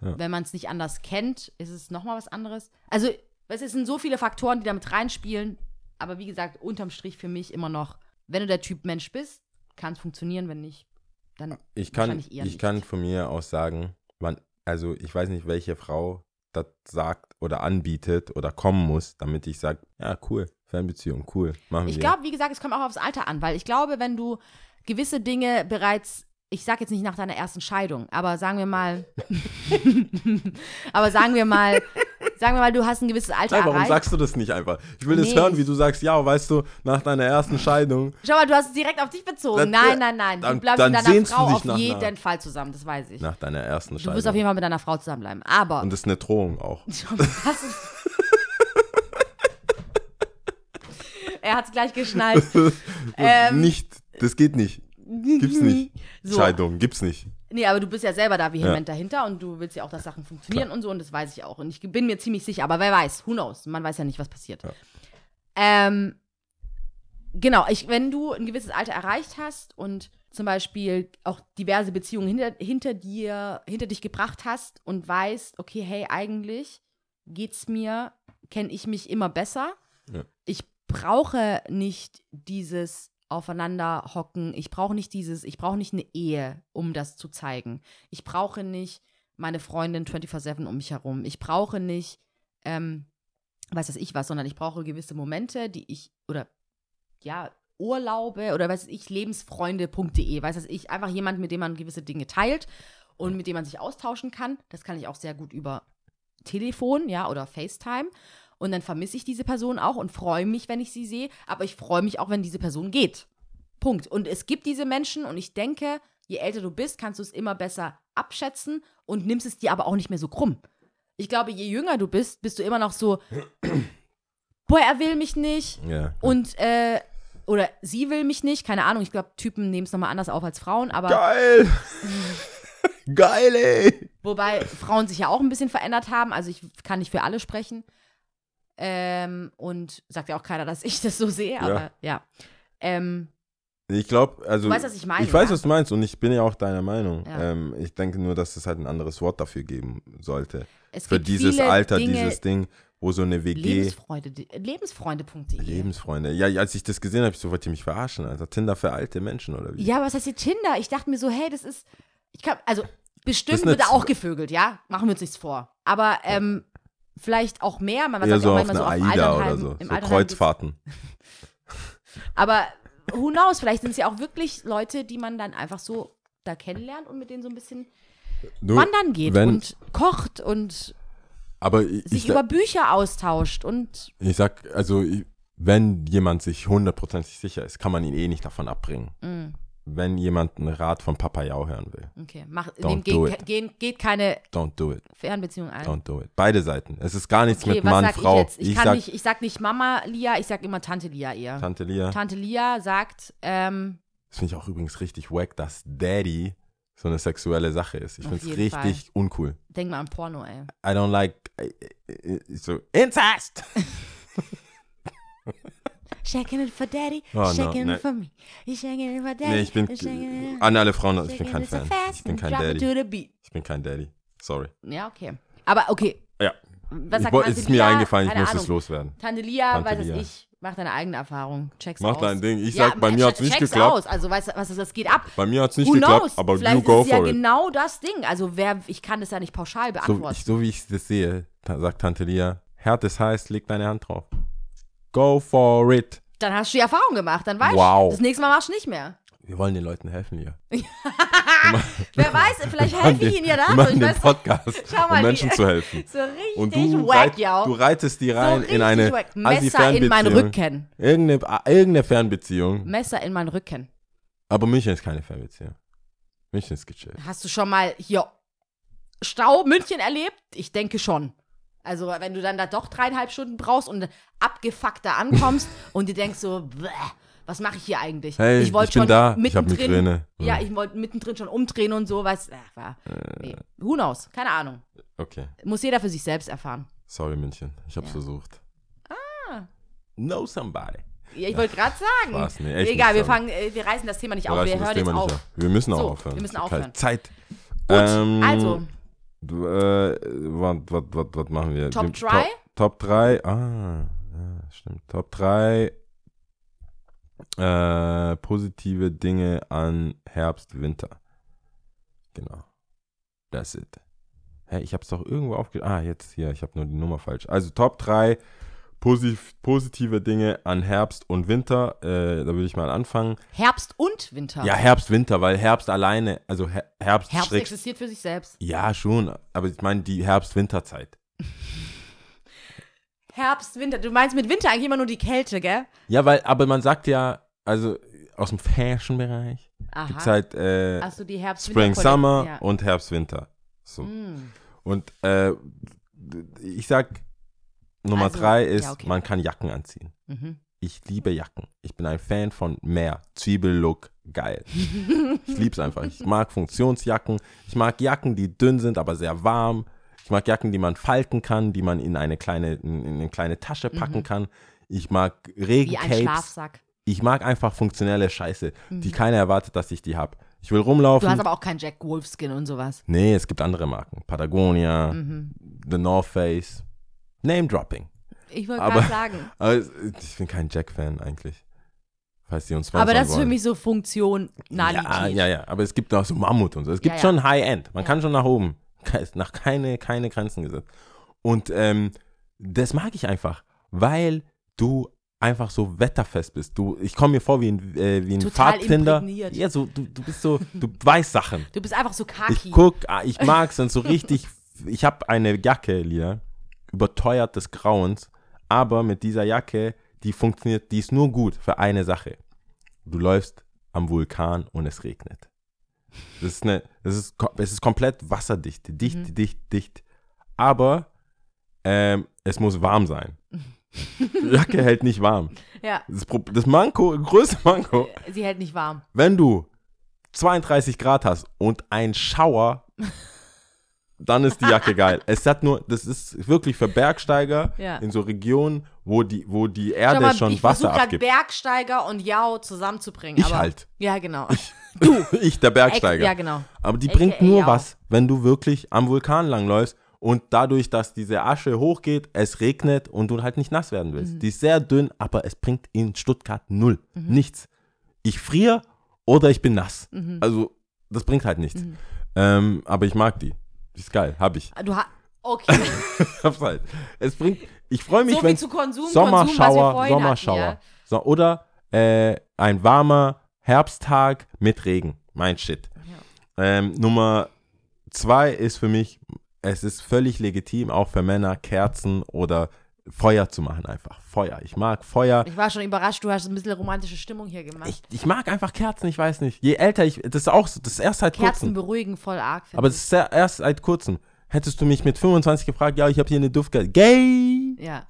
Ja.
Wenn man es nicht anders kennt, ist es nochmal was anderes. Also, weißt du, es sind so viele Faktoren, die damit reinspielen. Aber wie gesagt, unterm Strich für mich immer noch, wenn du der Typ Mensch bist, kann es funktionieren, wenn nicht, dann
Ich kann, ich
nicht.
kann von mir aus sagen, man, also ich weiß nicht, welche Frau das sagt oder anbietet oder kommen muss, damit ich sage, ja, cool, Fernbeziehung, cool, machen
Ich
wir.
glaube, wie gesagt, es kommt auch aufs Alter an, weil ich glaube, wenn du gewisse Dinge bereits, ich sag jetzt nicht nach deiner ersten Scheidung, aber sagen wir mal, aber sagen wir mal, sagen wir mal, du hast ein gewisses Alter
Nein, warum
erreicht.
sagst du das nicht einfach? Ich will das
Nee,
hören, wie du sagst, ja, weißt du, nach deiner ersten Scheidung,
Schau mal, du hast es direkt auf dich bezogen.
Das-
Nein, nein, nein.
dann-
du bleibst
dann
mit deiner
du
Frau auf
nach
jeden
einer-
Fall zusammen, das weiß ich.
nach deiner ersten
Du
Scheidung.
wirst auf jeden Fall mit deiner Frau zusammenbleiben. Aber.
Und das ist eine Drohung auch.
Was? er hat es gleich geschnallt. Ähm,
nicht, das geht nicht. Gibt's nicht.
So.
Scheidung, gibt's nicht.
Nee, aber du bist ja selber da vehement
Ja.
dahinter und du willst ja auch, dass Sachen funktionieren und so und das weiß ich auch. Und ich bin mir ziemlich sicher, aber wer weiß, who knows? Man weiß ja nicht, was passiert.
Ja.
Ähm, genau, ich, wenn du ein gewisses Alter erreicht hast und zum Beispiel auch diverse Beziehungen hinter, hinter dir, hinter dich gebracht hast und weißt, okay, hey, eigentlich geht's mir, kenne ich mich immer besser.
Ja.
Ich brauche nicht dieses aufeinander hocken. Ich brauche nicht dieses, ich brauche nicht eine Ehe, um das zu zeigen. Ich brauche nicht meine Freundin 24-7 um mich herum. Ich brauche nicht, ähm, weiß das ich was, sondern ich brauche gewisse Momente, die ich, oder ja, Urlaube oder weiß ich, lebensfreunde.de, weiß das ich, einfach jemand, mit dem man gewisse Dinge teilt und mit dem man sich austauschen kann. Das kann ich auch sehr gut über Telefon, ja, oder FaceTime. Und dann vermisse ich diese Person auch und freue mich, wenn ich sie sehe, aber ich freue mich auch, wenn diese Person geht. Punkt. Und es gibt diese Menschen und ich denke, je älter du bist, kannst du es immer besser abschätzen und nimmst es dir aber auch nicht mehr so krumm. Ich glaube, je jünger du bist, bist du immer noch so, boah, er will mich nicht
Ja.
und, äh, oder sie will mich nicht, keine Ahnung, ich glaube, Typen nehmen es nochmal anders auf als Frauen, aber
Geil! Geil, ey!
wobei Frauen sich ja auch ein bisschen verändert haben, also ich kann nicht für alle sprechen. Ähm, und sagt ja auch keiner, dass ich das so sehe, aber ja. Ähm,
Ich glaube, also.
Du weißt, was ich meine,
Ich weiß,
ja?
was du meinst und ich bin ja auch deiner Meinung.
Ja.
Ähm, ich denke nur, dass es halt ein anderes Wort dafür geben sollte.
es
Für dieses Alter,
Dinge,
dieses Ding, wo so eine WG.
Lebensfreude, Lebensfreunde.de.
Lebensfreunde. Ja, als ich das gesehen habe, ich so, wollt ihr mich verarschen? Also Tinder für alte Menschen oder wie?
Ja, aber was heißt hier Tinder? Ich dachte mir so, hey, das ist. Ich kann, also bestimmt wird da auch gevögelt, ja? Machen wir uns nichts vor. Aber ähm, vielleicht auch mehr. Man sagt
so
auch
auf eine
so auf
AIDA oder so.
im
So Kreuzfahrten.
Aber who knows, vielleicht sind es ja auch wirklich Leute, die man dann einfach so da kennenlernt und mit denen so ein bisschen
Du,
wandern geht
wenn-
und kocht und sich
ich,
über Bücher austauscht und
ich sag, also ich, wenn jemand sich hundertprozentig sicher ist, kann man ihn eh nicht davon abbringen.
mm,
Wenn jemand einen Rat von Papayau hören will,
okay, mach,
Don't
dem
do
geht,
it.
gehen, geht keine
don't do it.
Fernbeziehung ein.
Don't do it. Beide Seiten. Es ist gar nichts
Okay,
mit Mann,
sag
Frau.
ich jetzt? Ich, kann
sag
nicht, ich sag nicht Mama Lia, ich sag immer Tante Lia eher.
Tante Lia.
Tante Lia sagt, ähm,
Das finde ich auch übrigens richtig wack, dass Daddy so eine sexuelle Sache ist. Ich finde es richtig uncool.
denk mal an Porno, ey.
I don't like äh, äh, äh, so incest.
Shaking it for daddy,
Oh, no,
shaking
ne.
it for me. You shaking it for daddy.
Nee, ich bin
it-
an alle Frauen, ich bin kein
so
Fan. Ich bin kein Daddy. Ich bin kein Daddy. Sorry.
Ja, okay. Aber okay,
Ja.
was
Ich,
sagt
woll-
Tante
es ist mir eingefallen, ich
Keine
muss
Ahnung.
es loswerden.
Tante Lia,
Tante
weiß es
Lia.
ich, mach deine eigene Erfahrung. Check's
Mach
aus.
dein Ding. Ich
Ja,
sag, bei mir hat es nicht geklappt.
Aus. Also, weißt du, was das? geht ab.
Bei mir hat es nicht
Who
geklappt,
knows?
aber
Vielleicht
you go
ist es ja
for it.
genau das Ding. Also, wer, ich kann das ja nicht pauschal
So,
beantworten.
ich, so wie ich das sehe, sagt Tante Lia, Herd ist heiß, leg deine Hand drauf. Go for it.
dann hast du die Erfahrung gemacht, dann weißt
Wow.
du. Das nächste Mal machst du nicht mehr.
Wir wollen den Leuten helfen hier.
Wer weiß, vielleicht
Wir
helfe ich ihnen ja
den-
da.
Wir
so,
machen
Ich
den Podcast,
Schau mal,
um Menschen zu helfen.
so richtig
Und du,
wack,
reit,
ja.
du reitest die
so
rein
richtig
in eine
wack. Messer in meinen Rücken.
Irgendeine, ah, irgendeine Fernbeziehung.
Messer in meinen Rücken.
Aber München ist keine Fernbeziehung. München ist gechillt.
Hast du schon mal hier Stau München erlebt? Ich denke schon. Also, wenn du dann da doch dreieinhalb Stunden brauchst und abgefuckt da ankommst und dir denkst so, "Bäh, was mache ich hier eigentlich?
Hey,
ich
ich,
wollte schon
da, ich
mittendrin-
Migräne.
Ja, ich wollte mittendrin schon umdrehen und so, was. Ach, war, nee. Who knows? Keine Ahnung.
Okay,
Muss jeder für sich selbst erfahren.
sorry München, ich hab's
Ja.
versucht.
Ah.
Know somebody.
Ja, ich wollte gerade sagen.
Spaß, nee,
Egal, wir fangen, äh, wir reißen das Thema nicht
Wir
auf. Wir hören jetzt
Thema
auf.
nicht auf. Wir müssen auch
So,
aufhören.
wir müssen
Ich
aufhören.
Zeit.
Gut,
Ähm,
also,
äh, was, was, was, machen wir?
Top
Wir-
drei?
Top, Top 3, ah, ja, stimmt. Top 3 äh, positive Dinge an Herbst, Winter. Genau. That's it. Hä, ich hab's doch irgendwo aufge... Ah, jetzt hier, ich habe nur die Nummer falsch. Also Top 3 posi positive Dinge an Herbst und Winter. Äh, da würde ich mal anfangen.
Herbst und Winter.
Ja, Herbst, Winter, weil Herbst alleine, also Her Herbst,
Herbst
schräg-
existiert für sich selbst.
Ja, schon, aber ich meine die Herbst-Winterzeit.
Herbst, Winter. Du meinst mit Winter eigentlich immer nur die Kälte, gell?
Ja, weil, aber man sagt ja, also aus dem Fashion-Bereich gibt es halt äh,
Achso, die Herbst,
Spring, Summer
ja.
und Herbst, Winter. So.
Mm.
Und äh, ich sag, Nummer
Also,
drei ist,
ja, okay.
man kann Jacken anziehen.
Mhm.
Ich liebe Jacken. Ich bin ein Fan von mehr. Zwiebellook, geil. ich lieb's einfach. Ich mag Funktionsjacken. Ich mag Jacken, die dünn sind, aber sehr warm. Ich mag Jacken, die man falten kann, die man in eine kleine, in, in eine kleine Tasche packen kann. Ich mag
Wie ein
Regencapes.
Schlafsack.
Ich mag einfach funktionelle Scheiße, die
Mhm.
keiner erwartet, dass ich die habe. Ich will rumlaufen.
Du hast aber auch keinen Jack Wolfskin und sowas.
nee, es gibt andere Marken. Patagonia,
Mhm.
The North Face. Name Dropping.
Ich wollte gerade sagen.
Aber es- ich bin kein Jack-Fan eigentlich. Falls die uns
Aber das ist für
wollen.
mich so Funktion naheliegend.
Ja, ja, ja. Aber es gibt auch so Mammut und so. Es gibt
Ja, ja.
schon High-End. Man
Ja.
kann schon nach oben. Nach keine, keine Grenzen gesetzt. Und ähm, das mag ich einfach, weil du einfach so wetterfest bist. Du, ich komme mir vor wie ein, äh, wie ein
Total
Pfadfinder.
imprägniert.
Ja, so, du, du bist so, du weißt Sachen.
Du bist einfach so kaki.
Ich guck, ah, ich mag's und so richtig. Ich habe eine Jacke, Lia, überteuert des Grauens, aber mit dieser Jacke, die funktioniert, die ist nur gut für eine Sache. Du läufst am Vulkan und es regnet. Das ist eine, das ist, es ist komplett wasserdicht, dicht,
Mhm.
dicht, dicht. Aber ähm, es muss warm sein. Die Jacke hält nicht warm.
Ja,
Das, das Manko, größte Manko,
sie hält nicht warm.
wenn du 32 Grad hast und ein Schauer, dann ist die Jacke geil. Es hat nur, das ist wirklich für Bergsteiger
Ja.
in so Regionen, wo die, wo die Erde
mal,
schon
ich
Wasser abgibt.
Bergsteiger und Yao zusammenzubringen.
Ich
aber,
halt.
Ja, genau.
ich, der Bergsteiger.
Ja, genau.
Aber die bringt nur
Yao.
was, wenn du wirklich am Vulkan langläufst und dadurch, dass diese Asche hochgeht, es regnet und du halt nicht nass werden willst.
Mhm.
Die ist sehr dünn, aber es bringt in Stuttgart null. Nichts. Ich friere oder ich bin nass.
Mhm.
Also, das bringt halt nichts. Ähm, aber ich mag die. Die ist geil, hab ich.
Du hast. Okay.
Hab's halt. Es bringt, ich freue mich,
so
wenn
zu Konsum,
Sommerschauer, Sommerschauer.
Hatten,
So, oder äh, ein warmer Herbsttag mit Regen. Mein Shit. Ähm, Nummer zwei ist für mich, es ist völlig legitim, auch für Männer Kerzen oder Feuer zu machen einfach. Feuer. Ich mag Feuer.
Ich war schon überrascht, du hast ein bisschen romantische Stimmung hier gemacht.
Ich, ich mag einfach Kerzen, ich weiß nicht. Je älter ich, das ist auch so, das ist erst seit
Kerzen
kurzem.
beruhigen voll arg.
Aber das ist erst seit kurzem. Hättest du mich mit 25 gefragt, ja, ich habe hier eine Duftkerze. Gay!
ich. Ja.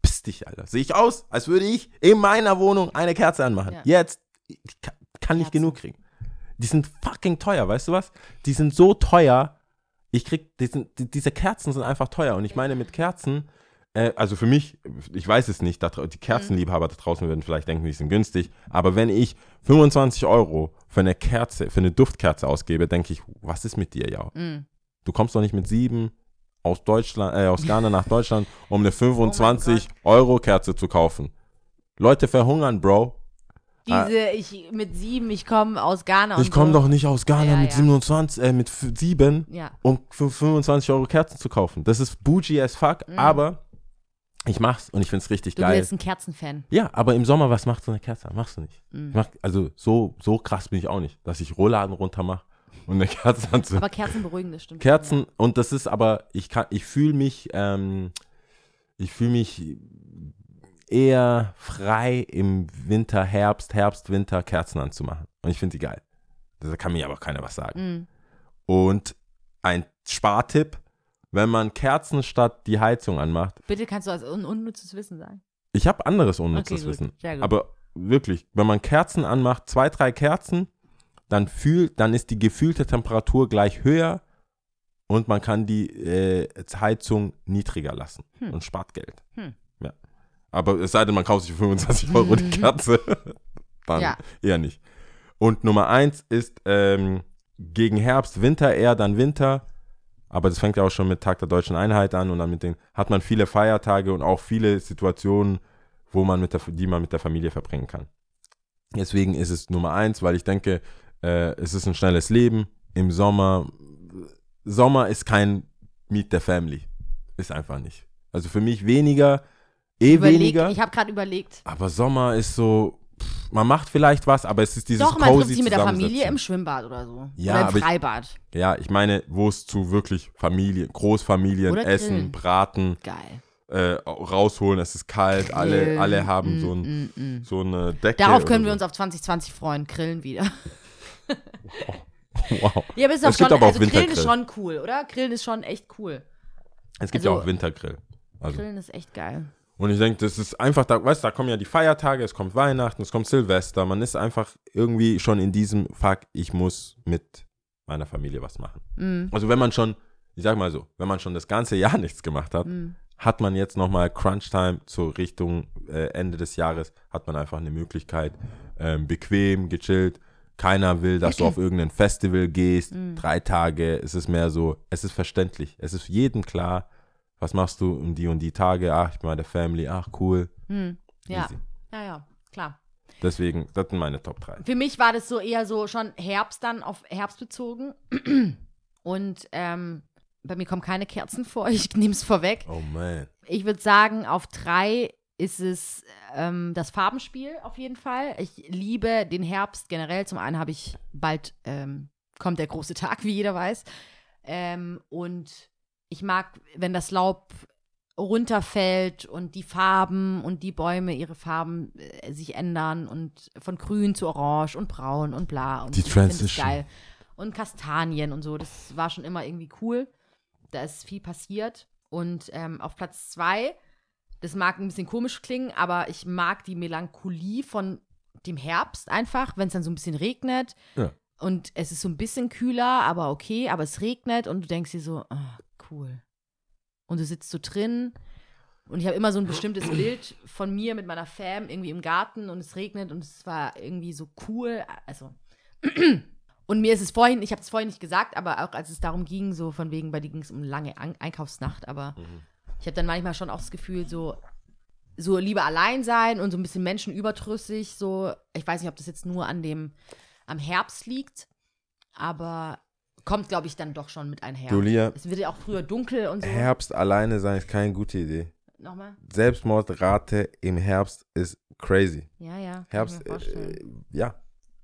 Piss dich, Alter. Sehe ich aus, als würde ich in meiner Wohnung eine Kerze anmachen.
Ja.
Jetzt ich kann, kann nicht
Kerzen.
genug kriegen. Die sind fucking teuer, weißt du was? Die sind so teuer. Ich krieg, die sind, die, diese Kerzen sind einfach teuer. Und ich meine mit Kerzen, äh, also für mich, ich weiß es nicht, die Kerzenliebhaber da draußen würden vielleicht denken, die sind günstig. Aber wenn ich 25 Euro für eine Kerze, für eine Duftkerze ausgebe, denke ich, was ist mit dir, ja?
Mm.
Du kommst doch nicht mit sieben aus Deutschland, äh, aus Ghana nach Deutschland, um
Oh
eine 25 Euro Kerze zu kaufen. Leute verhungern, Bro. Ah.
Diese, ich mit sieben, ich komme aus Ghana
Ich komme
so.
doch nicht aus Ghana
Ja,
mit
ja.
27, äh, mit sieben,
Ja.
um für 25 Euro Kerzen zu kaufen. Das ist bougie as fuck, aber ich mach's und ich find's richtig.
Du
geil.
bist ein Kerzenfan.
Ja, aber im Sommer, was macht so eine Kerze? Machst du nicht.
Mhm.
Mach, also so, so krass bin ich auch nicht, dass ich Rollladen runter mache und eine Kerze anzünde.
Aber Kerzen beruhigen, das stimmt.
Kerzen und das ist aber, ich kann, ich fühle mich, ähm, ich fühle mich eher frei im Winter, Herbst, Herbst, Winter Kerzen anzumachen. Und ich finde die geil. Da kann mir aber keiner was sagen.
Mhm.
Und ein Spartipp, wenn man Kerzen statt die Heizung anmacht.
Bitte kannst du als un unnützes Wissen sagen.
Ich habe anderes unnützes
Okay.
Wissen. Aber wirklich, wenn man Kerzen anmacht, zwei, drei Kerzen, dann fühlt, dann ist die gefühlte Temperatur gleich höher und man kann die äh, Heizung niedriger lassen
Hm.
und spart Geld.
Hm.
Ja. Aber es sei denn, man kauft sich für 25 Euro die Kerze. dann
Ja.
eher nicht. Und Nummer eins ist ähm, gegen Herbst, Winter eher dann Winter. Aber das fängt ja auch schon mit Tag der Deutschen Einheit an und dann mit den hat man viele Feiertage und auch viele Situationen, wo man mit der, die man mit der Familie verbringen kann. Deswegen ist es Nummer eins, weil ich denke, äh, es ist ein schnelles Leben. Im Sommer, Sommer ist kein Meet der Family. Ist einfach nicht. Also für mich weniger, eh
Überleg,
weniger.
ich habe gerade überlegt.
Aber Sommer ist so, pff, man macht vielleicht was, aber es ist dieses
Doch, man trifft
cozy
sich mit der Familie im Schwimmbad oder so.
Ja,
oder im
ich-
Freibad.
Ja, ich meine, wo es zu wirklich Familie, Großfamilien,
Oder
Essen,
grillen.
Braten,
Geil.
äh, rausholen, es ist kalt, alle,
Grillen.
alle haben
Mm,
so, ein,
mm, mm.
so eine Decke.
Darauf können wir uns auf 2020 freuen. Grillen wieder.
so. Wow.
Ja, aber ist doch
Es gibt
schon,
aber auch
also Grillen ist schon cool, oder? Grillen ist schon echt cool.
Es gibt
Also-
ja auch Wintergrill. Also,
Grillen ist echt geil.
Und ich denke, das ist einfach, da, weißt du, da kommen ja die Feiertage, es kommt Weihnachten, es kommt Silvester. Man ist einfach irgendwie schon in diesem Fuck, ich muss mit meiner Familie was machen.
Mm,
Also wenn man schon, ich sag mal so, wenn man schon das ganze Jahr nichts gemacht hat,
mm.
hat man jetzt nochmal Crunch-Time zur Richtung äh, Ende des Jahres, hat man einfach eine Möglichkeit, ähm, bequem, gechillt. Keiner will, dass du auf irgendein Festival gehst,
Mhm.
drei Tage. Es ist mehr so, es ist verständlich. Es ist jedem klar, was machst du um die und die Tage. Ach, ich bin bei der Family. Ach, cool.
Hm. Ja.
Easy.
ja, ja, klar.
Deswegen, das sind meine Top 3.
Für mich war das so eher so schon Herbst dann auf Herbst bezogen. Und ähm, bei mir kommen keine Kerzen vor, ich nehme es vorweg.
Oh man.
Ich würde sagen, auf drei ist es ähm, das Farbenspiel auf jeden Fall. Ich liebe den Herbst generell. Zum einen habe ich bald, ähm, kommt der große Tag, wie jeder weiß. Ähm, und ich mag, wenn das Laub runterfällt und die Farben und die Bäume ihre Farben äh, sich ändern und von grün zu orange und braun und bla. Und
Die
ich
Transition.
geil. und Kastanien und so. Das war schon immer irgendwie cool. Da ist viel passiert. Und ähm, auf Platz zwei, das mag ein bisschen komisch klingen, aber ich mag die Melancholie von dem Herbst einfach, wenn es dann so ein bisschen regnet.
Ja.
Und es ist so ein bisschen kühler, aber okay, aber es regnet und du denkst dir so, ah, cool. Und du sitzt so drin und ich habe immer so ein bestimmtes Bild von mir mit meiner Fam irgendwie im Garten und es regnet und es war irgendwie so cool. Also. Und mir ist es vorhin, ich habe es vorhin nicht gesagt, aber auch als es darum ging, so von wegen, bei dir ging es um lange An Einkaufsnacht, aber ich habe dann manchmal schon auch das Gefühl, so, so lieber allein sein und so ein bisschen menschenübertrüssig, so, ich weiß nicht, ob das jetzt nur an dem, am Herbst liegt, aber kommt, glaube ich, dann doch schon mit einher.
Du, Lia,
Es wird ja auch früher dunkel und so.
Herbst alleine sein ist keine gute Idee.
Nochmal?
Selbstmordrate im Herbst ist crazy.
Ja, ja.
Herbst, äh, ja.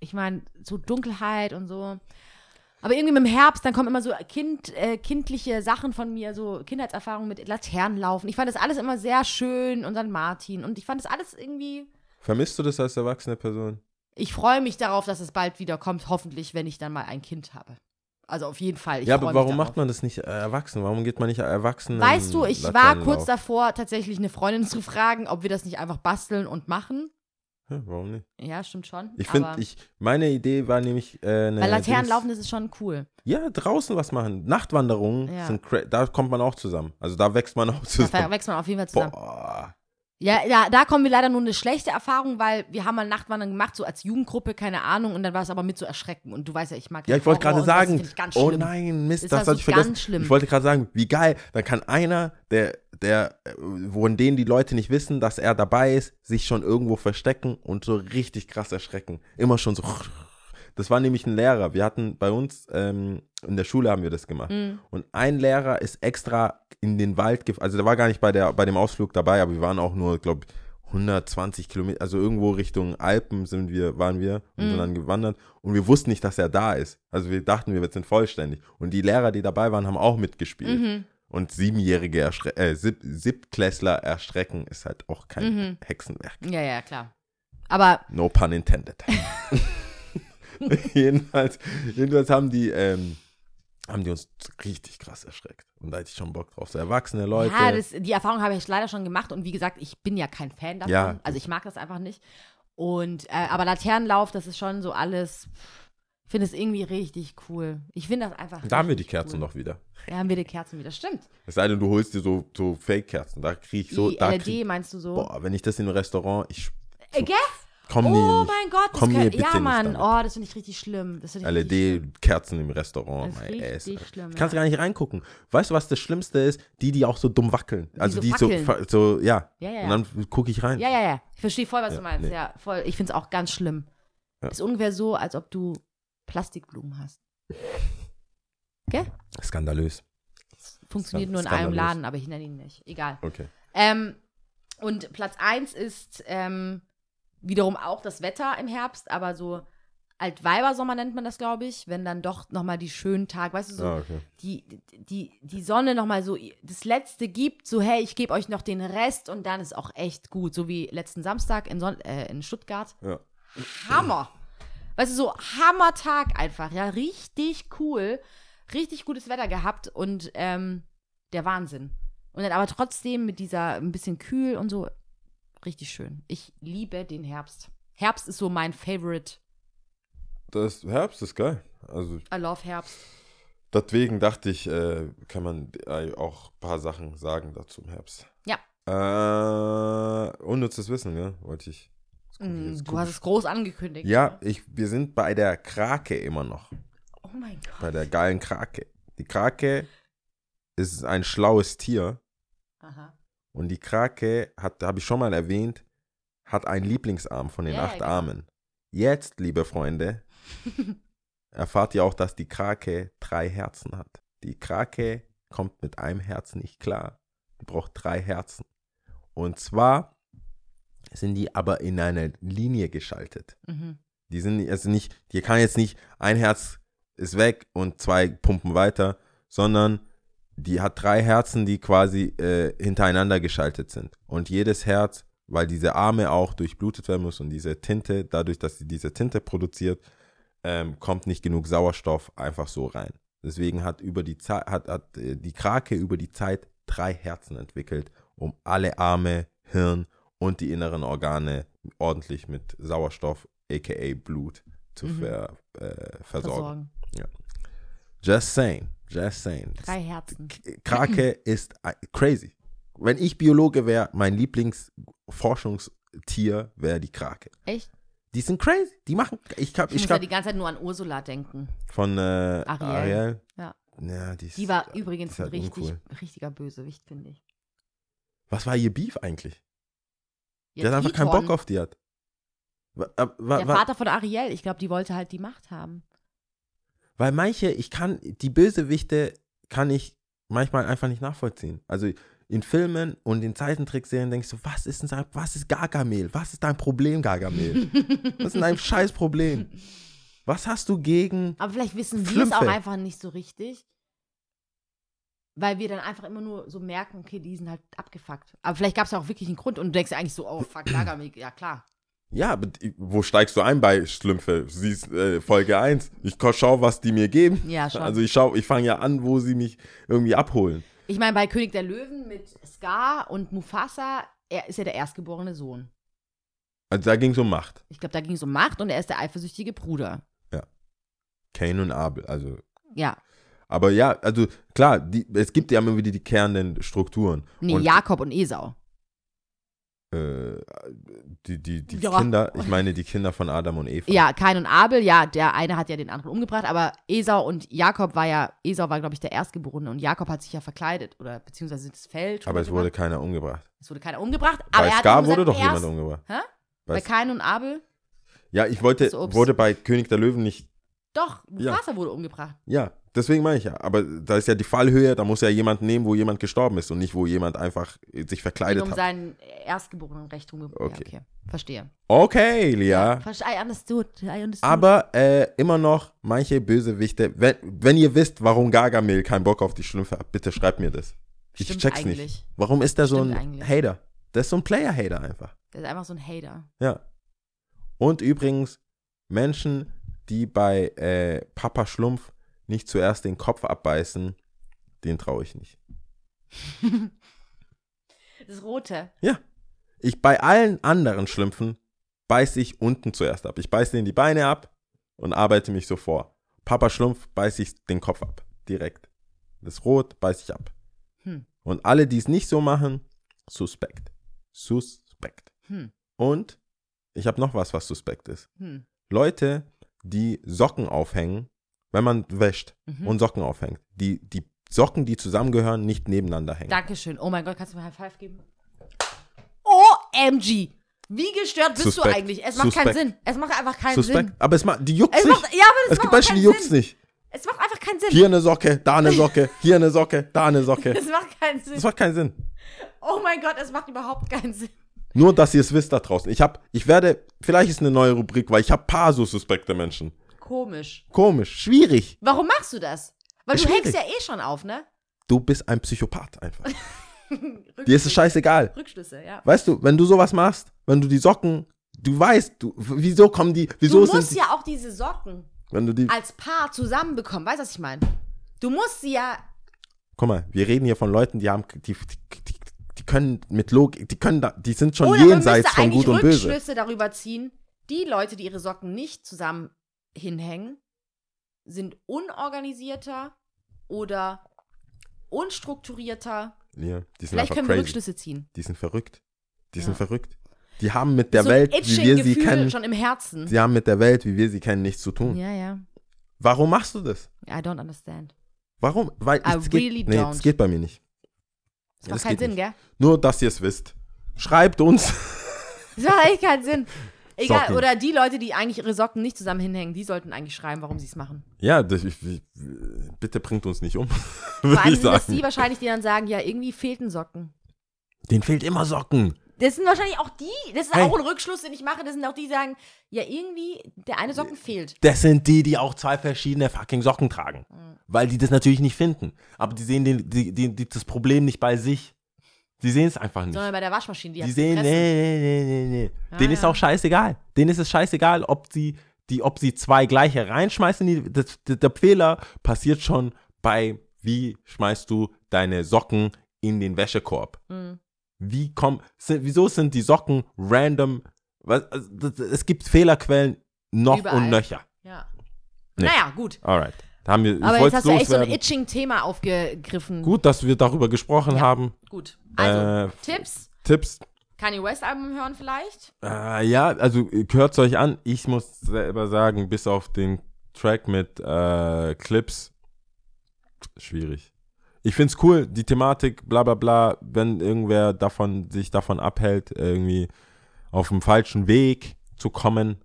ich meine, so Dunkelheit und so. Aber irgendwie mit dem Herbst, dann kommen immer so kind, äh, kindliche Sachen von mir, so Kindheitserfahrungen mit Laternenlaufen. Ich fand das alles immer sehr schön und St. Martin. Und ich fand das alles irgendwie.
Vermisst du das als erwachsene Person?
Ich freue mich darauf, dass es bald wieder kommt, hoffentlich, wenn ich dann mal ein Kind habe. Also auf jeden Fall. Ich
ja, aber warum macht man das nicht äh, erwachsen? Warum geht man nicht erwachsen?
Weißt du, ich war kurz davor, tatsächlich eine Freundin zu fragen, ob wir das nicht einfach basteln und machen.
Ja, warum nicht?
Ja, stimmt schon.
Ich finde, ich, meine Idee war nämlich äh, eine.
Weil Laternen
Dings-
laufen, das ist schon cool.
Ja, draußen was machen. Nachtwanderungen
Ja.
sind da kommt man auch zusammen. Also da wächst man auch
Da
zusammen.
wächst man auf jeden Fall zusammen.
Boah.
Ja, ja, da kommen wir leider nur eine schlechte Erfahrung, weil wir haben mal Nachtwandern gemacht, so als Jugendgruppe, keine Ahnung, und dann war es aber mit so erschrecken. Und du weißt ja, ich mag
Ja, ich wollte gerade sagen, oh nein, Mist,
Das
das,
war
hatte
so
ich vergessen.
ganz schlimm.
Ich wollte gerade sagen, wie geil, dann kann einer, der, der, äh, von denen die Leute nicht wissen, dass er dabei ist, sich schon irgendwo verstecken und so richtig krass erschrecken. Immer schon so. Das war nämlich ein Lehrer. Wir hatten bei uns ähm, in der Schule haben wir das gemacht.
Mhm.
Und ein Lehrer ist extra in den Wald gefahren. Also der war gar nicht bei, der, bei dem Ausflug dabei, aber wir waren auch nur, glaube ich, 120 Kilometer, also irgendwo Richtung Alpen sind wir, waren wir und
Mhm.
sind dann gewandert und wir wussten nicht, dass er da ist. Also wir dachten, wir sind vollständig. Und die Lehrer, die dabei waren, haben auch mitgespielt.
Mhm.
Und Siebenjährige, erschre äh, Sieb Siebtklässler erstrecken ist halt auch kein
Mhm.
Hexenwerk.
Ja, ja, klar. Aber
No pun intended. jedenfalls, jedenfalls haben die, ähm, haben die uns richtig krass erschreckt. Und da hätte ich schon Bock drauf. So erwachsene Leute.
ja, das, die Erfahrung habe ich leider schon gemacht. Und wie gesagt, ich bin ja kein Fan davon.
Ja.
Also ich mag das einfach nicht. Und, äh, aber Laternenlauf, das ist schon so alles. Ich finde es irgendwie richtig cool. Ich finde das einfach.
da haben wir die Kerzen
cool.
doch wieder.
Da haben wir die Kerzen wieder. Stimmt.
Es sei denn, du holst dir so, so Fake-Kerzen. Da krieg ich so.
die
Da
LED
krieg,
meinst du so?
boah, wenn ich das in einem Restaurant, ich
Äh, gell?
Komm
Oh
nie.
mein Gott, das
komm mir
kann,
bitte
ja,
nicht
Mann.
damit.
Oh, das finde ich richtig schlimm. Das finde ich richtig schlimm.
LED-Kerzen im Restaurant.
Das ist
my
richtig schlimm,
Ich kann
ja.
gar nicht reingucken. Weißt du, was das Schlimmste ist? Die, die auch so dumm wackeln. Also
so
die so,
fackeln.
fa- so, ja.
Ja, ja, ja.
Und dann gucke ich rein.
Ja, ja, ja. Ich verstehe voll, was du meinst.
nee.
Ja, voll. Ich finde es auch ganz schlimm.
Ja.
Ist ungefähr so, als ob du Plastikblumen hast. Gell?
Skandalös.
Funktioniert nur in
Skandalös.
einem Laden, aber ich nenne ihn nicht. Egal.
Okay.
Ähm, und Platz 1 ist ähm, wiederum auch das Wetter im Herbst, aber so Altweibersommer nennt man das, glaube ich, wenn dann doch nochmal die schönen Tage, weißt du, so
Ah, okay.
die, die, die Sonne nochmal so das Letzte gibt, so hey, ich gebe euch noch den Rest und dann ist auch echt gut, so wie letzten Samstag in, Son äh, in Stuttgart.
Ja.
Hammer. Weißt du, so Hammertag einfach, ja, richtig cool, richtig gutes Wetter gehabt und ähm, der Wahnsinn. Und dann aber trotzdem mit dieser ein bisschen kühl und so, richtig schön. Ich liebe den Herbst. Herbst ist so mein Favorite.
Das Herbst ist geil. Also
I love Herbst.
deswegen dachte ich, äh, kann man äh, auch ein paar Sachen sagen dazu im Herbst.
Ja.
Äh, unnützes Wissen, ja, wollte ich.
Mm, du hast es groß angekündigt.
Ja, ich, wir sind bei der Krake immer noch.
Oh mein Gott.
Bei der geilen Krake. Die Krake ist ein schlaues Tier
Aha.
Und die Krake habe ich schon mal erwähnt, hat einen Lieblingsarm von den
ja,
acht
genau.
Armen. Jetzt, liebe Freunde, erfahrt ihr auch, dass die Krake drei Herzen hat. Die Krake kommt mit einem Herzen nicht klar. Die braucht drei Herzen. Und zwar sind die aber in eine Linie geschaltet.
Mhm.
Die sind also nicht, die kann jetzt nicht, ein Herz ist weg und zwei pumpen weiter, sondern die hat drei Herzen, die quasi äh, hintereinander geschaltet sind. Und jedes Herz, weil diese Arme auch durchblutet werden muss und diese Tinte, dadurch, dass sie diese Tinte produziert, ähm, kommt nicht genug Sauerstoff einfach so rein. Deswegen hat über die Zeit hat, hat äh, die Krake über die Zeit drei Herzen entwickelt, um alle Arme, Hirn und die inneren Organe ordentlich mit Sauerstoff, aka Blut, zu
Mhm.
ver, äh, versorgen.
Versorgen.
Just saying, just saying.
Drei Herzen.
Krake ist äh, crazy. Wenn ich Biologe wäre, mein Lieblingsforschungstier wäre die Krake.
Echt?
Die sind crazy. Die machen. Ich hab,
Ich,
ich
muss ja
hab
die ganze Zeit nur an Ursula denken.
von äh,
Ariel.
Ariel.
Ja.
Ja, die, ist,
Die war
die
übrigens
ist
ein
halt
richtig,
uncool.
richtiger Bösewicht, finde ich.
Was war ihr Beef eigentlich?
Ja,
die hat einfach keinen Bock auf die hat. Wa- wa- wa-
Der Vater von Ariel, ich glaube, die wollte halt die Macht haben.
Weil manche, ich kann, die Bösewichte kann ich manchmal einfach nicht nachvollziehen. Also in Filmen und in Zeichentrickserien denke ich so, was ist denn was ist Gargamel? Was ist dein Problem, Gargamel? was ist denn dein scheiß Problem? Was hast du gegen
Aber vielleicht wissen wir es auch einfach nicht so richtig. Weil wir dann einfach immer nur so merken, okay, die sind halt abgefuckt. Aber vielleicht gab es ja auch wirklich einen Grund und du denkst ja eigentlich so, oh fuck, Gargamel, ja klar.
Ja, aber wo steigst du ein bei Schlümpfe? Siehst äh, Folge 1. Ich schau, was die mir geben.
Ja, schon.
Also ich schau, ich fange ja an, wo sie mich irgendwie abholen.
Ich meine, bei König der Löwen mit Scar und Mufasa, er ist ja der erstgeborene Sohn.
Also da ging es um Macht.
Ich glaube, da ging es um Macht und er ist der eifersüchtige Bruder.
Cain und Abel. Also,
Ja.
aber ja, also klar, die, es gibt ja immer wieder die kehrenden Strukturen.
Nee,
und,
Jakob und Esau.
Äh, die, die, die
Ja.
Kinder, ich meine die Kinder von Adam und Eva.
Ja, Kain und Abel, ja, der eine hat ja den anderen umgebracht, aber Esau und Jakob war ja, Esau war, glaube ich, der Erstgeborene und Jakob hat sich ja verkleidet oder beziehungsweise das Feld.
aber es wurde keiner umgebracht.
es wurde keiner umgebracht. Aber
Bei
er
Scar wurde
gesagt,
doch jemand umgebracht.
Hä?
Bei
Bei Kain und Abel?
Ja, ich wollte, wurde bei König der Löwen nicht
Doch,
Ja.
Mufasa wurde umgebracht.
Ja, deswegen meine ich ja. Aber da ist ja die Fallhöhe, da muss ja jemand nehmen, wo jemand gestorben ist und nicht, wo jemand einfach äh, sich verkleidet
um
hat.
seinen erstgeborenen Recht umgebracht.
Okay.
Ja, okay. Verstehe.
Okay, Lia.
Verste- I understood. I understood.
Aber äh, immer noch manche Bösewichte. Wenn, wenn ihr wisst, warum Gargamel keinen Bock auf die Schlümpfe hat, bitte schreibt mir das. Ich
Stimmt
check's
eigentlich.
nicht. Warum ist der so
Stimmt
ein
eigentlich.
Hater? Der ist so ein Player-Hater einfach.
Der ist einfach so ein Hater.
Ja. Und übrigens, Menschen, die bei äh, Papa Schlumpf nicht zuerst den Kopf abbeißen, den traue ich nicht.
Das Rote.
Ja. Ich bei allen anderen Schlümpfen beiße ich unten zuerst ab. Ich beiße denen die Beine ab und arbeite mich so vor. Papa Schlumpf beiße ich den Kopf ab. Direkt. Das Rot beiße ich ab.
Hm.
Und alle, die es nicht so machen, suspekt. Suspekt.
Hm.
Und ich habe noch was, was suspekt ist.
Hm.
Leute, die Socken aufhängen, wenn man wäscht
Mhm.
und Socken aufhängt, die, die Socken, die zusammengehören, nicht nebeneinander hängen.
Dankeschön. Oh mein Gott, kannst du mir High Five geben? OMG! Wie gestört bist
Suspekt.
du eigentlich? Es macht keinen
Suspekt.
Sinn. Es macht einfach keinen
Suspekt.
Sinn.
Aber es macht, die juckt
Es
nicht.
macht, ja, aber
es gibt Menschen,
keinen
die juckt's
Sinn.
nicht.
Es macht einfach keinen Sinn.
Hier eine Socke, da eine Socke, hier eine Socke, da eine Socke.
Es macht keinen Sinn.
Das macht keinen Sinn.
Oh mein Gott, es macht überhaupt keinen Sinn.
Nur, dass ihr es wisst da draußen. Ich hab, ich werde, vielleicht ist eine neue Rubrik, weil ich habe paar so suspekte Menschen.
Komisch.
Komisch, schwierig.
Warum machst du das? Weil du
Schwierig.
hängst ja eh schon auf, ne?
Du bist ein Psychopath einfach. Dir ist es scheißegal.
Rückschlüsse, ja.
Weißt du, wenn du sowas machst, wenn du die Socken, du weißt, du, wieso kommen die, wieso
Du
sind
musst
die,
ja auch diese Socken
wenn du die,
als Paar zusammenbekommen. Weißt du, was ich meine? Du musst sie ja.
guck mal, wir reden hier von Leuten, die haben, die, die, die, können mit Logik, die können da, die sind schon
Oder
jenseits von Gut und Böse.
Rückschlüsse darüber ziehen. Die Leute, die ihre Socken nicht zusammen hinhängen, sind unorganisierter oder unstrukturierter.
Ja, die sind
Vielleicht können wir
crazy.
Rückschlüsse ziehen.
Die sind verrückt. Die
Ja.
sind verrückt. Die haben mit der
so
Welt, wie wir sie
Gefühl
kennen,
schon im Herzen.
sie haben mit der Welt, wie wir sie kennen, nichts zu tun.
Ja, ja.
Warum machst du das?
I don't understand.
Warum? Weil
I
es geht,
really
nee,
don't.
es geht bei mir nicht.
Das macht
das
keinen
geht
Sinn,
nicht.
gell?
Nur, dass ihr es wisst. Schreibt uns.
Das macht echt keinen Sinn. Egal,
Socken.
oder die Leute, die eigentlich ihre Socken nicht zusammen hinhängen, die sollten eigentlich schreiben, warum sie es machen.
Ja, das, ich, ich, bitte bringt uns nicht um.
Vor allem sind das
sagen.
die wahrscheinlich, die dann sagen, ja, irgendwie fehlten Socken.
Den fehlt immer Socken.
Das sind wahrscheinlich auch die, das ist
Hey.
auch ein Rückschluss, den ich mache, das sind auch die, die sagen, ja, irgendwie, der eine Socken fehlt.
Das sind die, die auch zwei verschiedene fucking Socken tragen.
Mhm.
Weil die das natürlich nicht finden. Aber die sehen den, die, die, die, das Problem nicht bei sich. Die sehen es einfach nicht.
Sondern bei der Waschmaschine, die,
Die
hat
sehen, nee,
gefressen.
nee, nee, nee, nee.
Ja,
Denen ist
ja.
auch scheißegal. Denen ist es scheißegal, ob sie die, ob sie zwei gleiche reinschmeißen, die, das, der, der Fehler passiert schon bei, wie schmeißt du deine Socken in den Wäschekorb.
Mhm.
Wie komm, sind, wieso sind die Socken random? Was, also, das- es gibt Fehlerquellen noch
Überall.
und nöcher.
Ja.
Nee.
Naja, gut.
Alright. Da haben wir,
Aber jetzt hast du echt so ein itching Thema aufgegriffen.
Gut, dass wir darüber gesprochen
Ja.
haben.
Gut. Also,
Äh,
Tipps.
Tipps.
Kanye West Album hören vielleicht?
Äh, ja, also hört es euch an. Ich muss selber sagen, bis auf den Track mit äh, Clips, schwierig. Ich find's cool, die Thematik, bla bla bla, wenn irgendwer davon sich davon abhält, irgendwie auf dem falschen Weg zu kommen,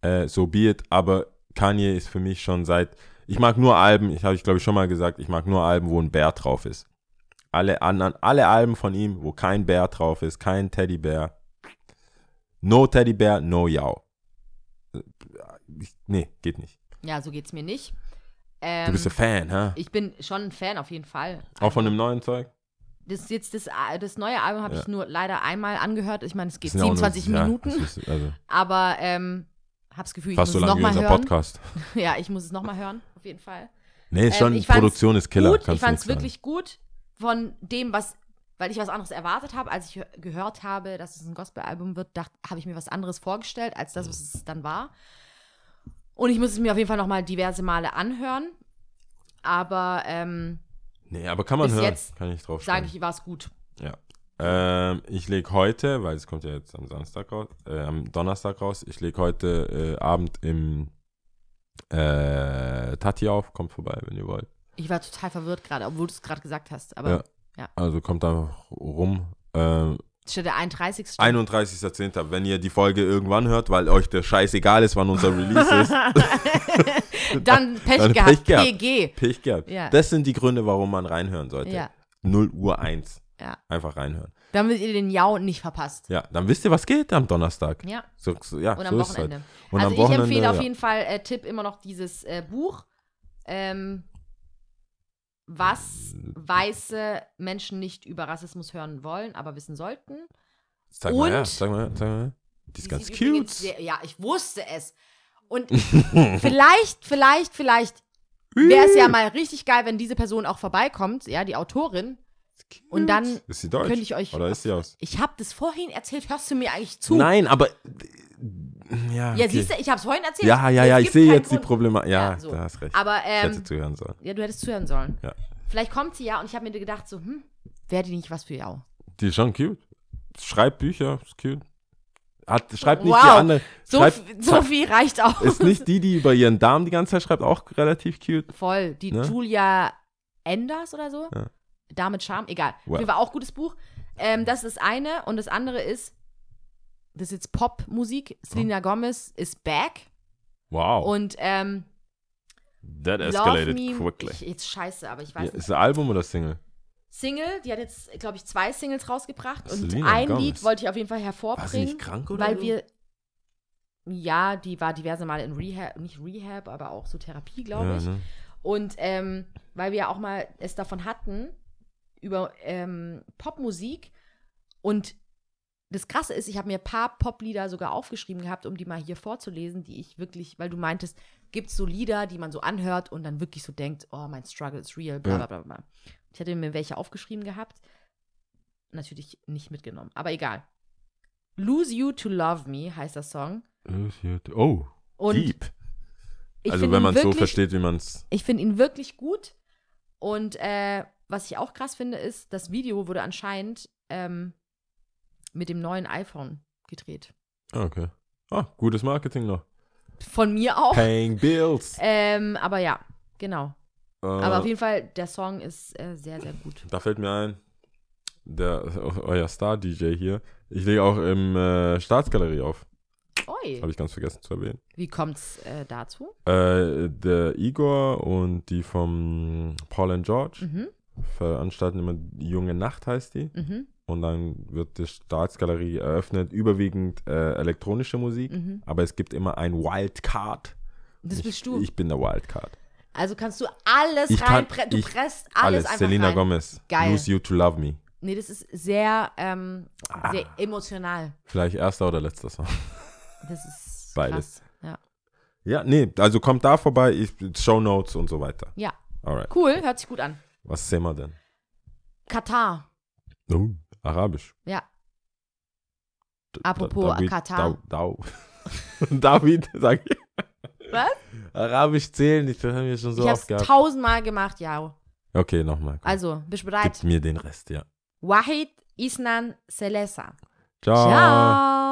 äh, so be it. Aber Kanye ist für mich schon seit, ich mag nur Alben, ich habe ich glaube ich schon mal gesagt, ich mag nur Alben, wo ein Bär drauf ist. Alle anderen, alle Alben von ihm, wo kein Bär drauf ist, kein Teddybär, No Teddybär, no Yao. Äh, Nee, geht nicht.
Ja, so geht's mir nicht.
Du
Ähm,
bist ein Fan, hä?
ich bin schon ein Fan auf jeden Fall.
Auch von dem neuen Zeug?
Das jetzt das, das neue Album habe
Ja.
ich nur leider einmal angehört. Ich meine, es geht
Das sind ja auch nur-
27
ja,
Minuten,
das ist also
aber ähm, hab's Gefühl, ich
fast
muss
so
es nochmal hören.
Podcast.
Ja, ich muss es nochmal hören, auf jeden Fall.
Nee, ist
Ähm,
schon,
fand's
Produktion ist Killer.
gut, ich es
sagen.
wirklich gut von dem, was, weil ich was anderes erwartet habe, als ich hö- gehört habe, dass es ein Gospel-Album wird, dachte, habe ich mir was anderes vorgestellt, als das, was es dann war. Und ich muss es mir auf jeden Fall nochmal diverse Male anhören. Aber ähm,
Nee, aber kann man hören.
jetzt
kann ich drauf
sage ich, war es gut.
Ja. Ähm, ich lege heute, weil es kommt ja jetzt am Samstag raus, äh, am Donnerstag raus, ich lege heute äh, Abend im äh, Tati auf, kommt vorbei, wenn ihr wollt.
Ich war total verwirrt gerade, obwohl du es gerade gesagt hast. Aber
Ja. Also kommt da rum. Ähm,
steht der 31.
31.10. Wenn ihr die Folge irgendwann hört, weil euch der Scheiß egal ist, wann unser Release ist,
Dann Pech
Dann
gehabt.
Pech gehabt.
PG.
Pech gehabt.
Ja.
Das sind die Gründe, warum man reinhören sollte.
Ja.
0 Uhr 1.
Ja.
Einfach reinhören.
Damit ihr den Jau nicht verpasst.
Ja, dann wisst ihr, was geht am Donnerstag.
Ja.
So, so, ja,
Und
so
am
ist es
Wochenende.
halt. Und
also
am
ich
Wochenende,
empfehle auf
ja.
jeden Fall, äh, Tipp immer noch dieses äh, Buch, ähm, was weiße Menschen nicht über Rassismus hören wollen, aber wissen sollten.
Zeig mal her,
Und-
zeig mal her, zeig mal. Die ist ganz cute.
Sehr, ja, ich wusste es. Und vielleicht, vielleicht, vielleicht wäre es ja mal richtig geil, wenn diese Person auch vorbeikommt, ja, die Autorin. Und dann
Ist sie deutsch?
könnte ich euch-
Oder ist sie aus?
Ich habe das vorhin erzählt, hörst du mir eigentlich zu?
Nein, aber. Ja,
Ja,
okay.
siehst du, ich habe es vorhin erzählt.
Ja, ja, ja, ich sehe jetzt die
Grund.
Probleme. Ja,
Ja, so.
da hast recht.
Aber
ich hätte
ähm,
zuhören sollen.
ja, du hättest zuhören sollen.
Ja.
Vielleicht kommt sie ja und ich habe mir gedacht, so, hm, wäre die nicht was für Jau?
Die ist schon cute. Schreibt Bücher, ist cute. Hat, schreibt nicht
Wow.
die andere.
So,
schreibt,
so viel reicht auch.
ist nicht die, die über ihren Darm die ganze Zeit schreibt, auch relativ cute.
Voll. Die
Ne?
Julia Enders oder so.
Ja.
Damit Charme, egal.
Wow.
Wow. War auch gutes Buch. Ähm, das ist das eine. Und das andere ist, das ist jetzt Popmusik. Selena Gomez ist back.
Wow.
Und ähm,
That escalated
Me,
quickly.
ich, jetzt scheiße, aber ich
Ja,
weiß
ist
nicht.
es ein Album oder Single?
Single, die hat jetzt, glaube ich, zwei Singles rausgebracht. Und
Selena
ein
Gomez.
Lied wollte ich auf jeden Fall
War sie
hervorbringen.
nicht krank oder
Weil
so?
wir, ja, die war diverse Male in Rehab, nicht Rehab, aber auch so Therapie, glaube
ja,
ich.
ne?
Und ähm, weil wir ja auch mal es davon hatten, über ähm, Popmusik. Und das Krasse ist, ich habe mir ein paar Poplieder sogar aufgeschrieben gehabt, um die mal hier vorzulesen, die ich wirklich, weil du meintest, gibt es so Lieder, die man so anhört und dann wirklich so denkt, oh, mein Struggle is real, bla bla bla bla. Ich hatte mir welche aufgeschrieben gehabt. Natürlich nicht mitgenommen, aber egal. Lose You to Love Me heißt der Song.
Oh,
Und
deep. Also wenn man es so versteht, wie man es.
Ich finde ihn wirklich gut. Und äh, was ich auch krass finde, ist, das Video wurde anscheinend ähm, mit dem neuen iPhone gedreht.
Okay. Ah, gutes Marketing noch.
Von mir auch.
Paying Bills.
Ähm, aber ja, genau.
Äh,
Aber auf jeden Fall, der Song ist äh, sehr, sehr gut.
Da fällt mir ein, der, euer Star-DJ hier. Ich lege auch im äh, Staatsgalerie auf.
Oi.
Habe ich ganz vergessen zu erwähnen.
Wie kommt's äh, dazu?
Äh, der Igor und die vom Paul and George
Mhm.
Veranstalten immer Junge Nacht, heißt die.
Mhm.
Und dann wird die Staatsgalerie eröffnet, überwiegend äh, elektronische Musik.
Mhm.
Aber es gibt immer ein Wildcard.
Das
ich,
bist du.
Ich bin der Wildcard.
also kannst du alles
Ich kann-.
Du
ich-
presst alles,
Alles.
einfach
Selena
rein.
Gomez.
Geil.
Lose You to Love Me.
Nee, das ist sehr, ähm, sehr
Ah.
emotional.
Vielleicht erster oder letzter Song.
Das ist
Beides.
krass. Ja.
Ja, nee, also kommt da vorbei, Show Notes und so weiter.
Ja.
Alright.
Cool, hört sich gut an.
Was sehen wir denn?
Katar.
Oh, Arabisch.
Ja. Apropos
David-
Katar.
Dau, Dau. David, sag ich.
Was?
Arabisch zählen, ich das haben wir schon so
ich
oft
hab's
gehabt.
tausendmal gemacht, ja.
Okay, nochmal.
Also, bist du bereit?
Gib mir den Rest, ja.
Wahid Isnan Selesa.
Ciao.
Ciao.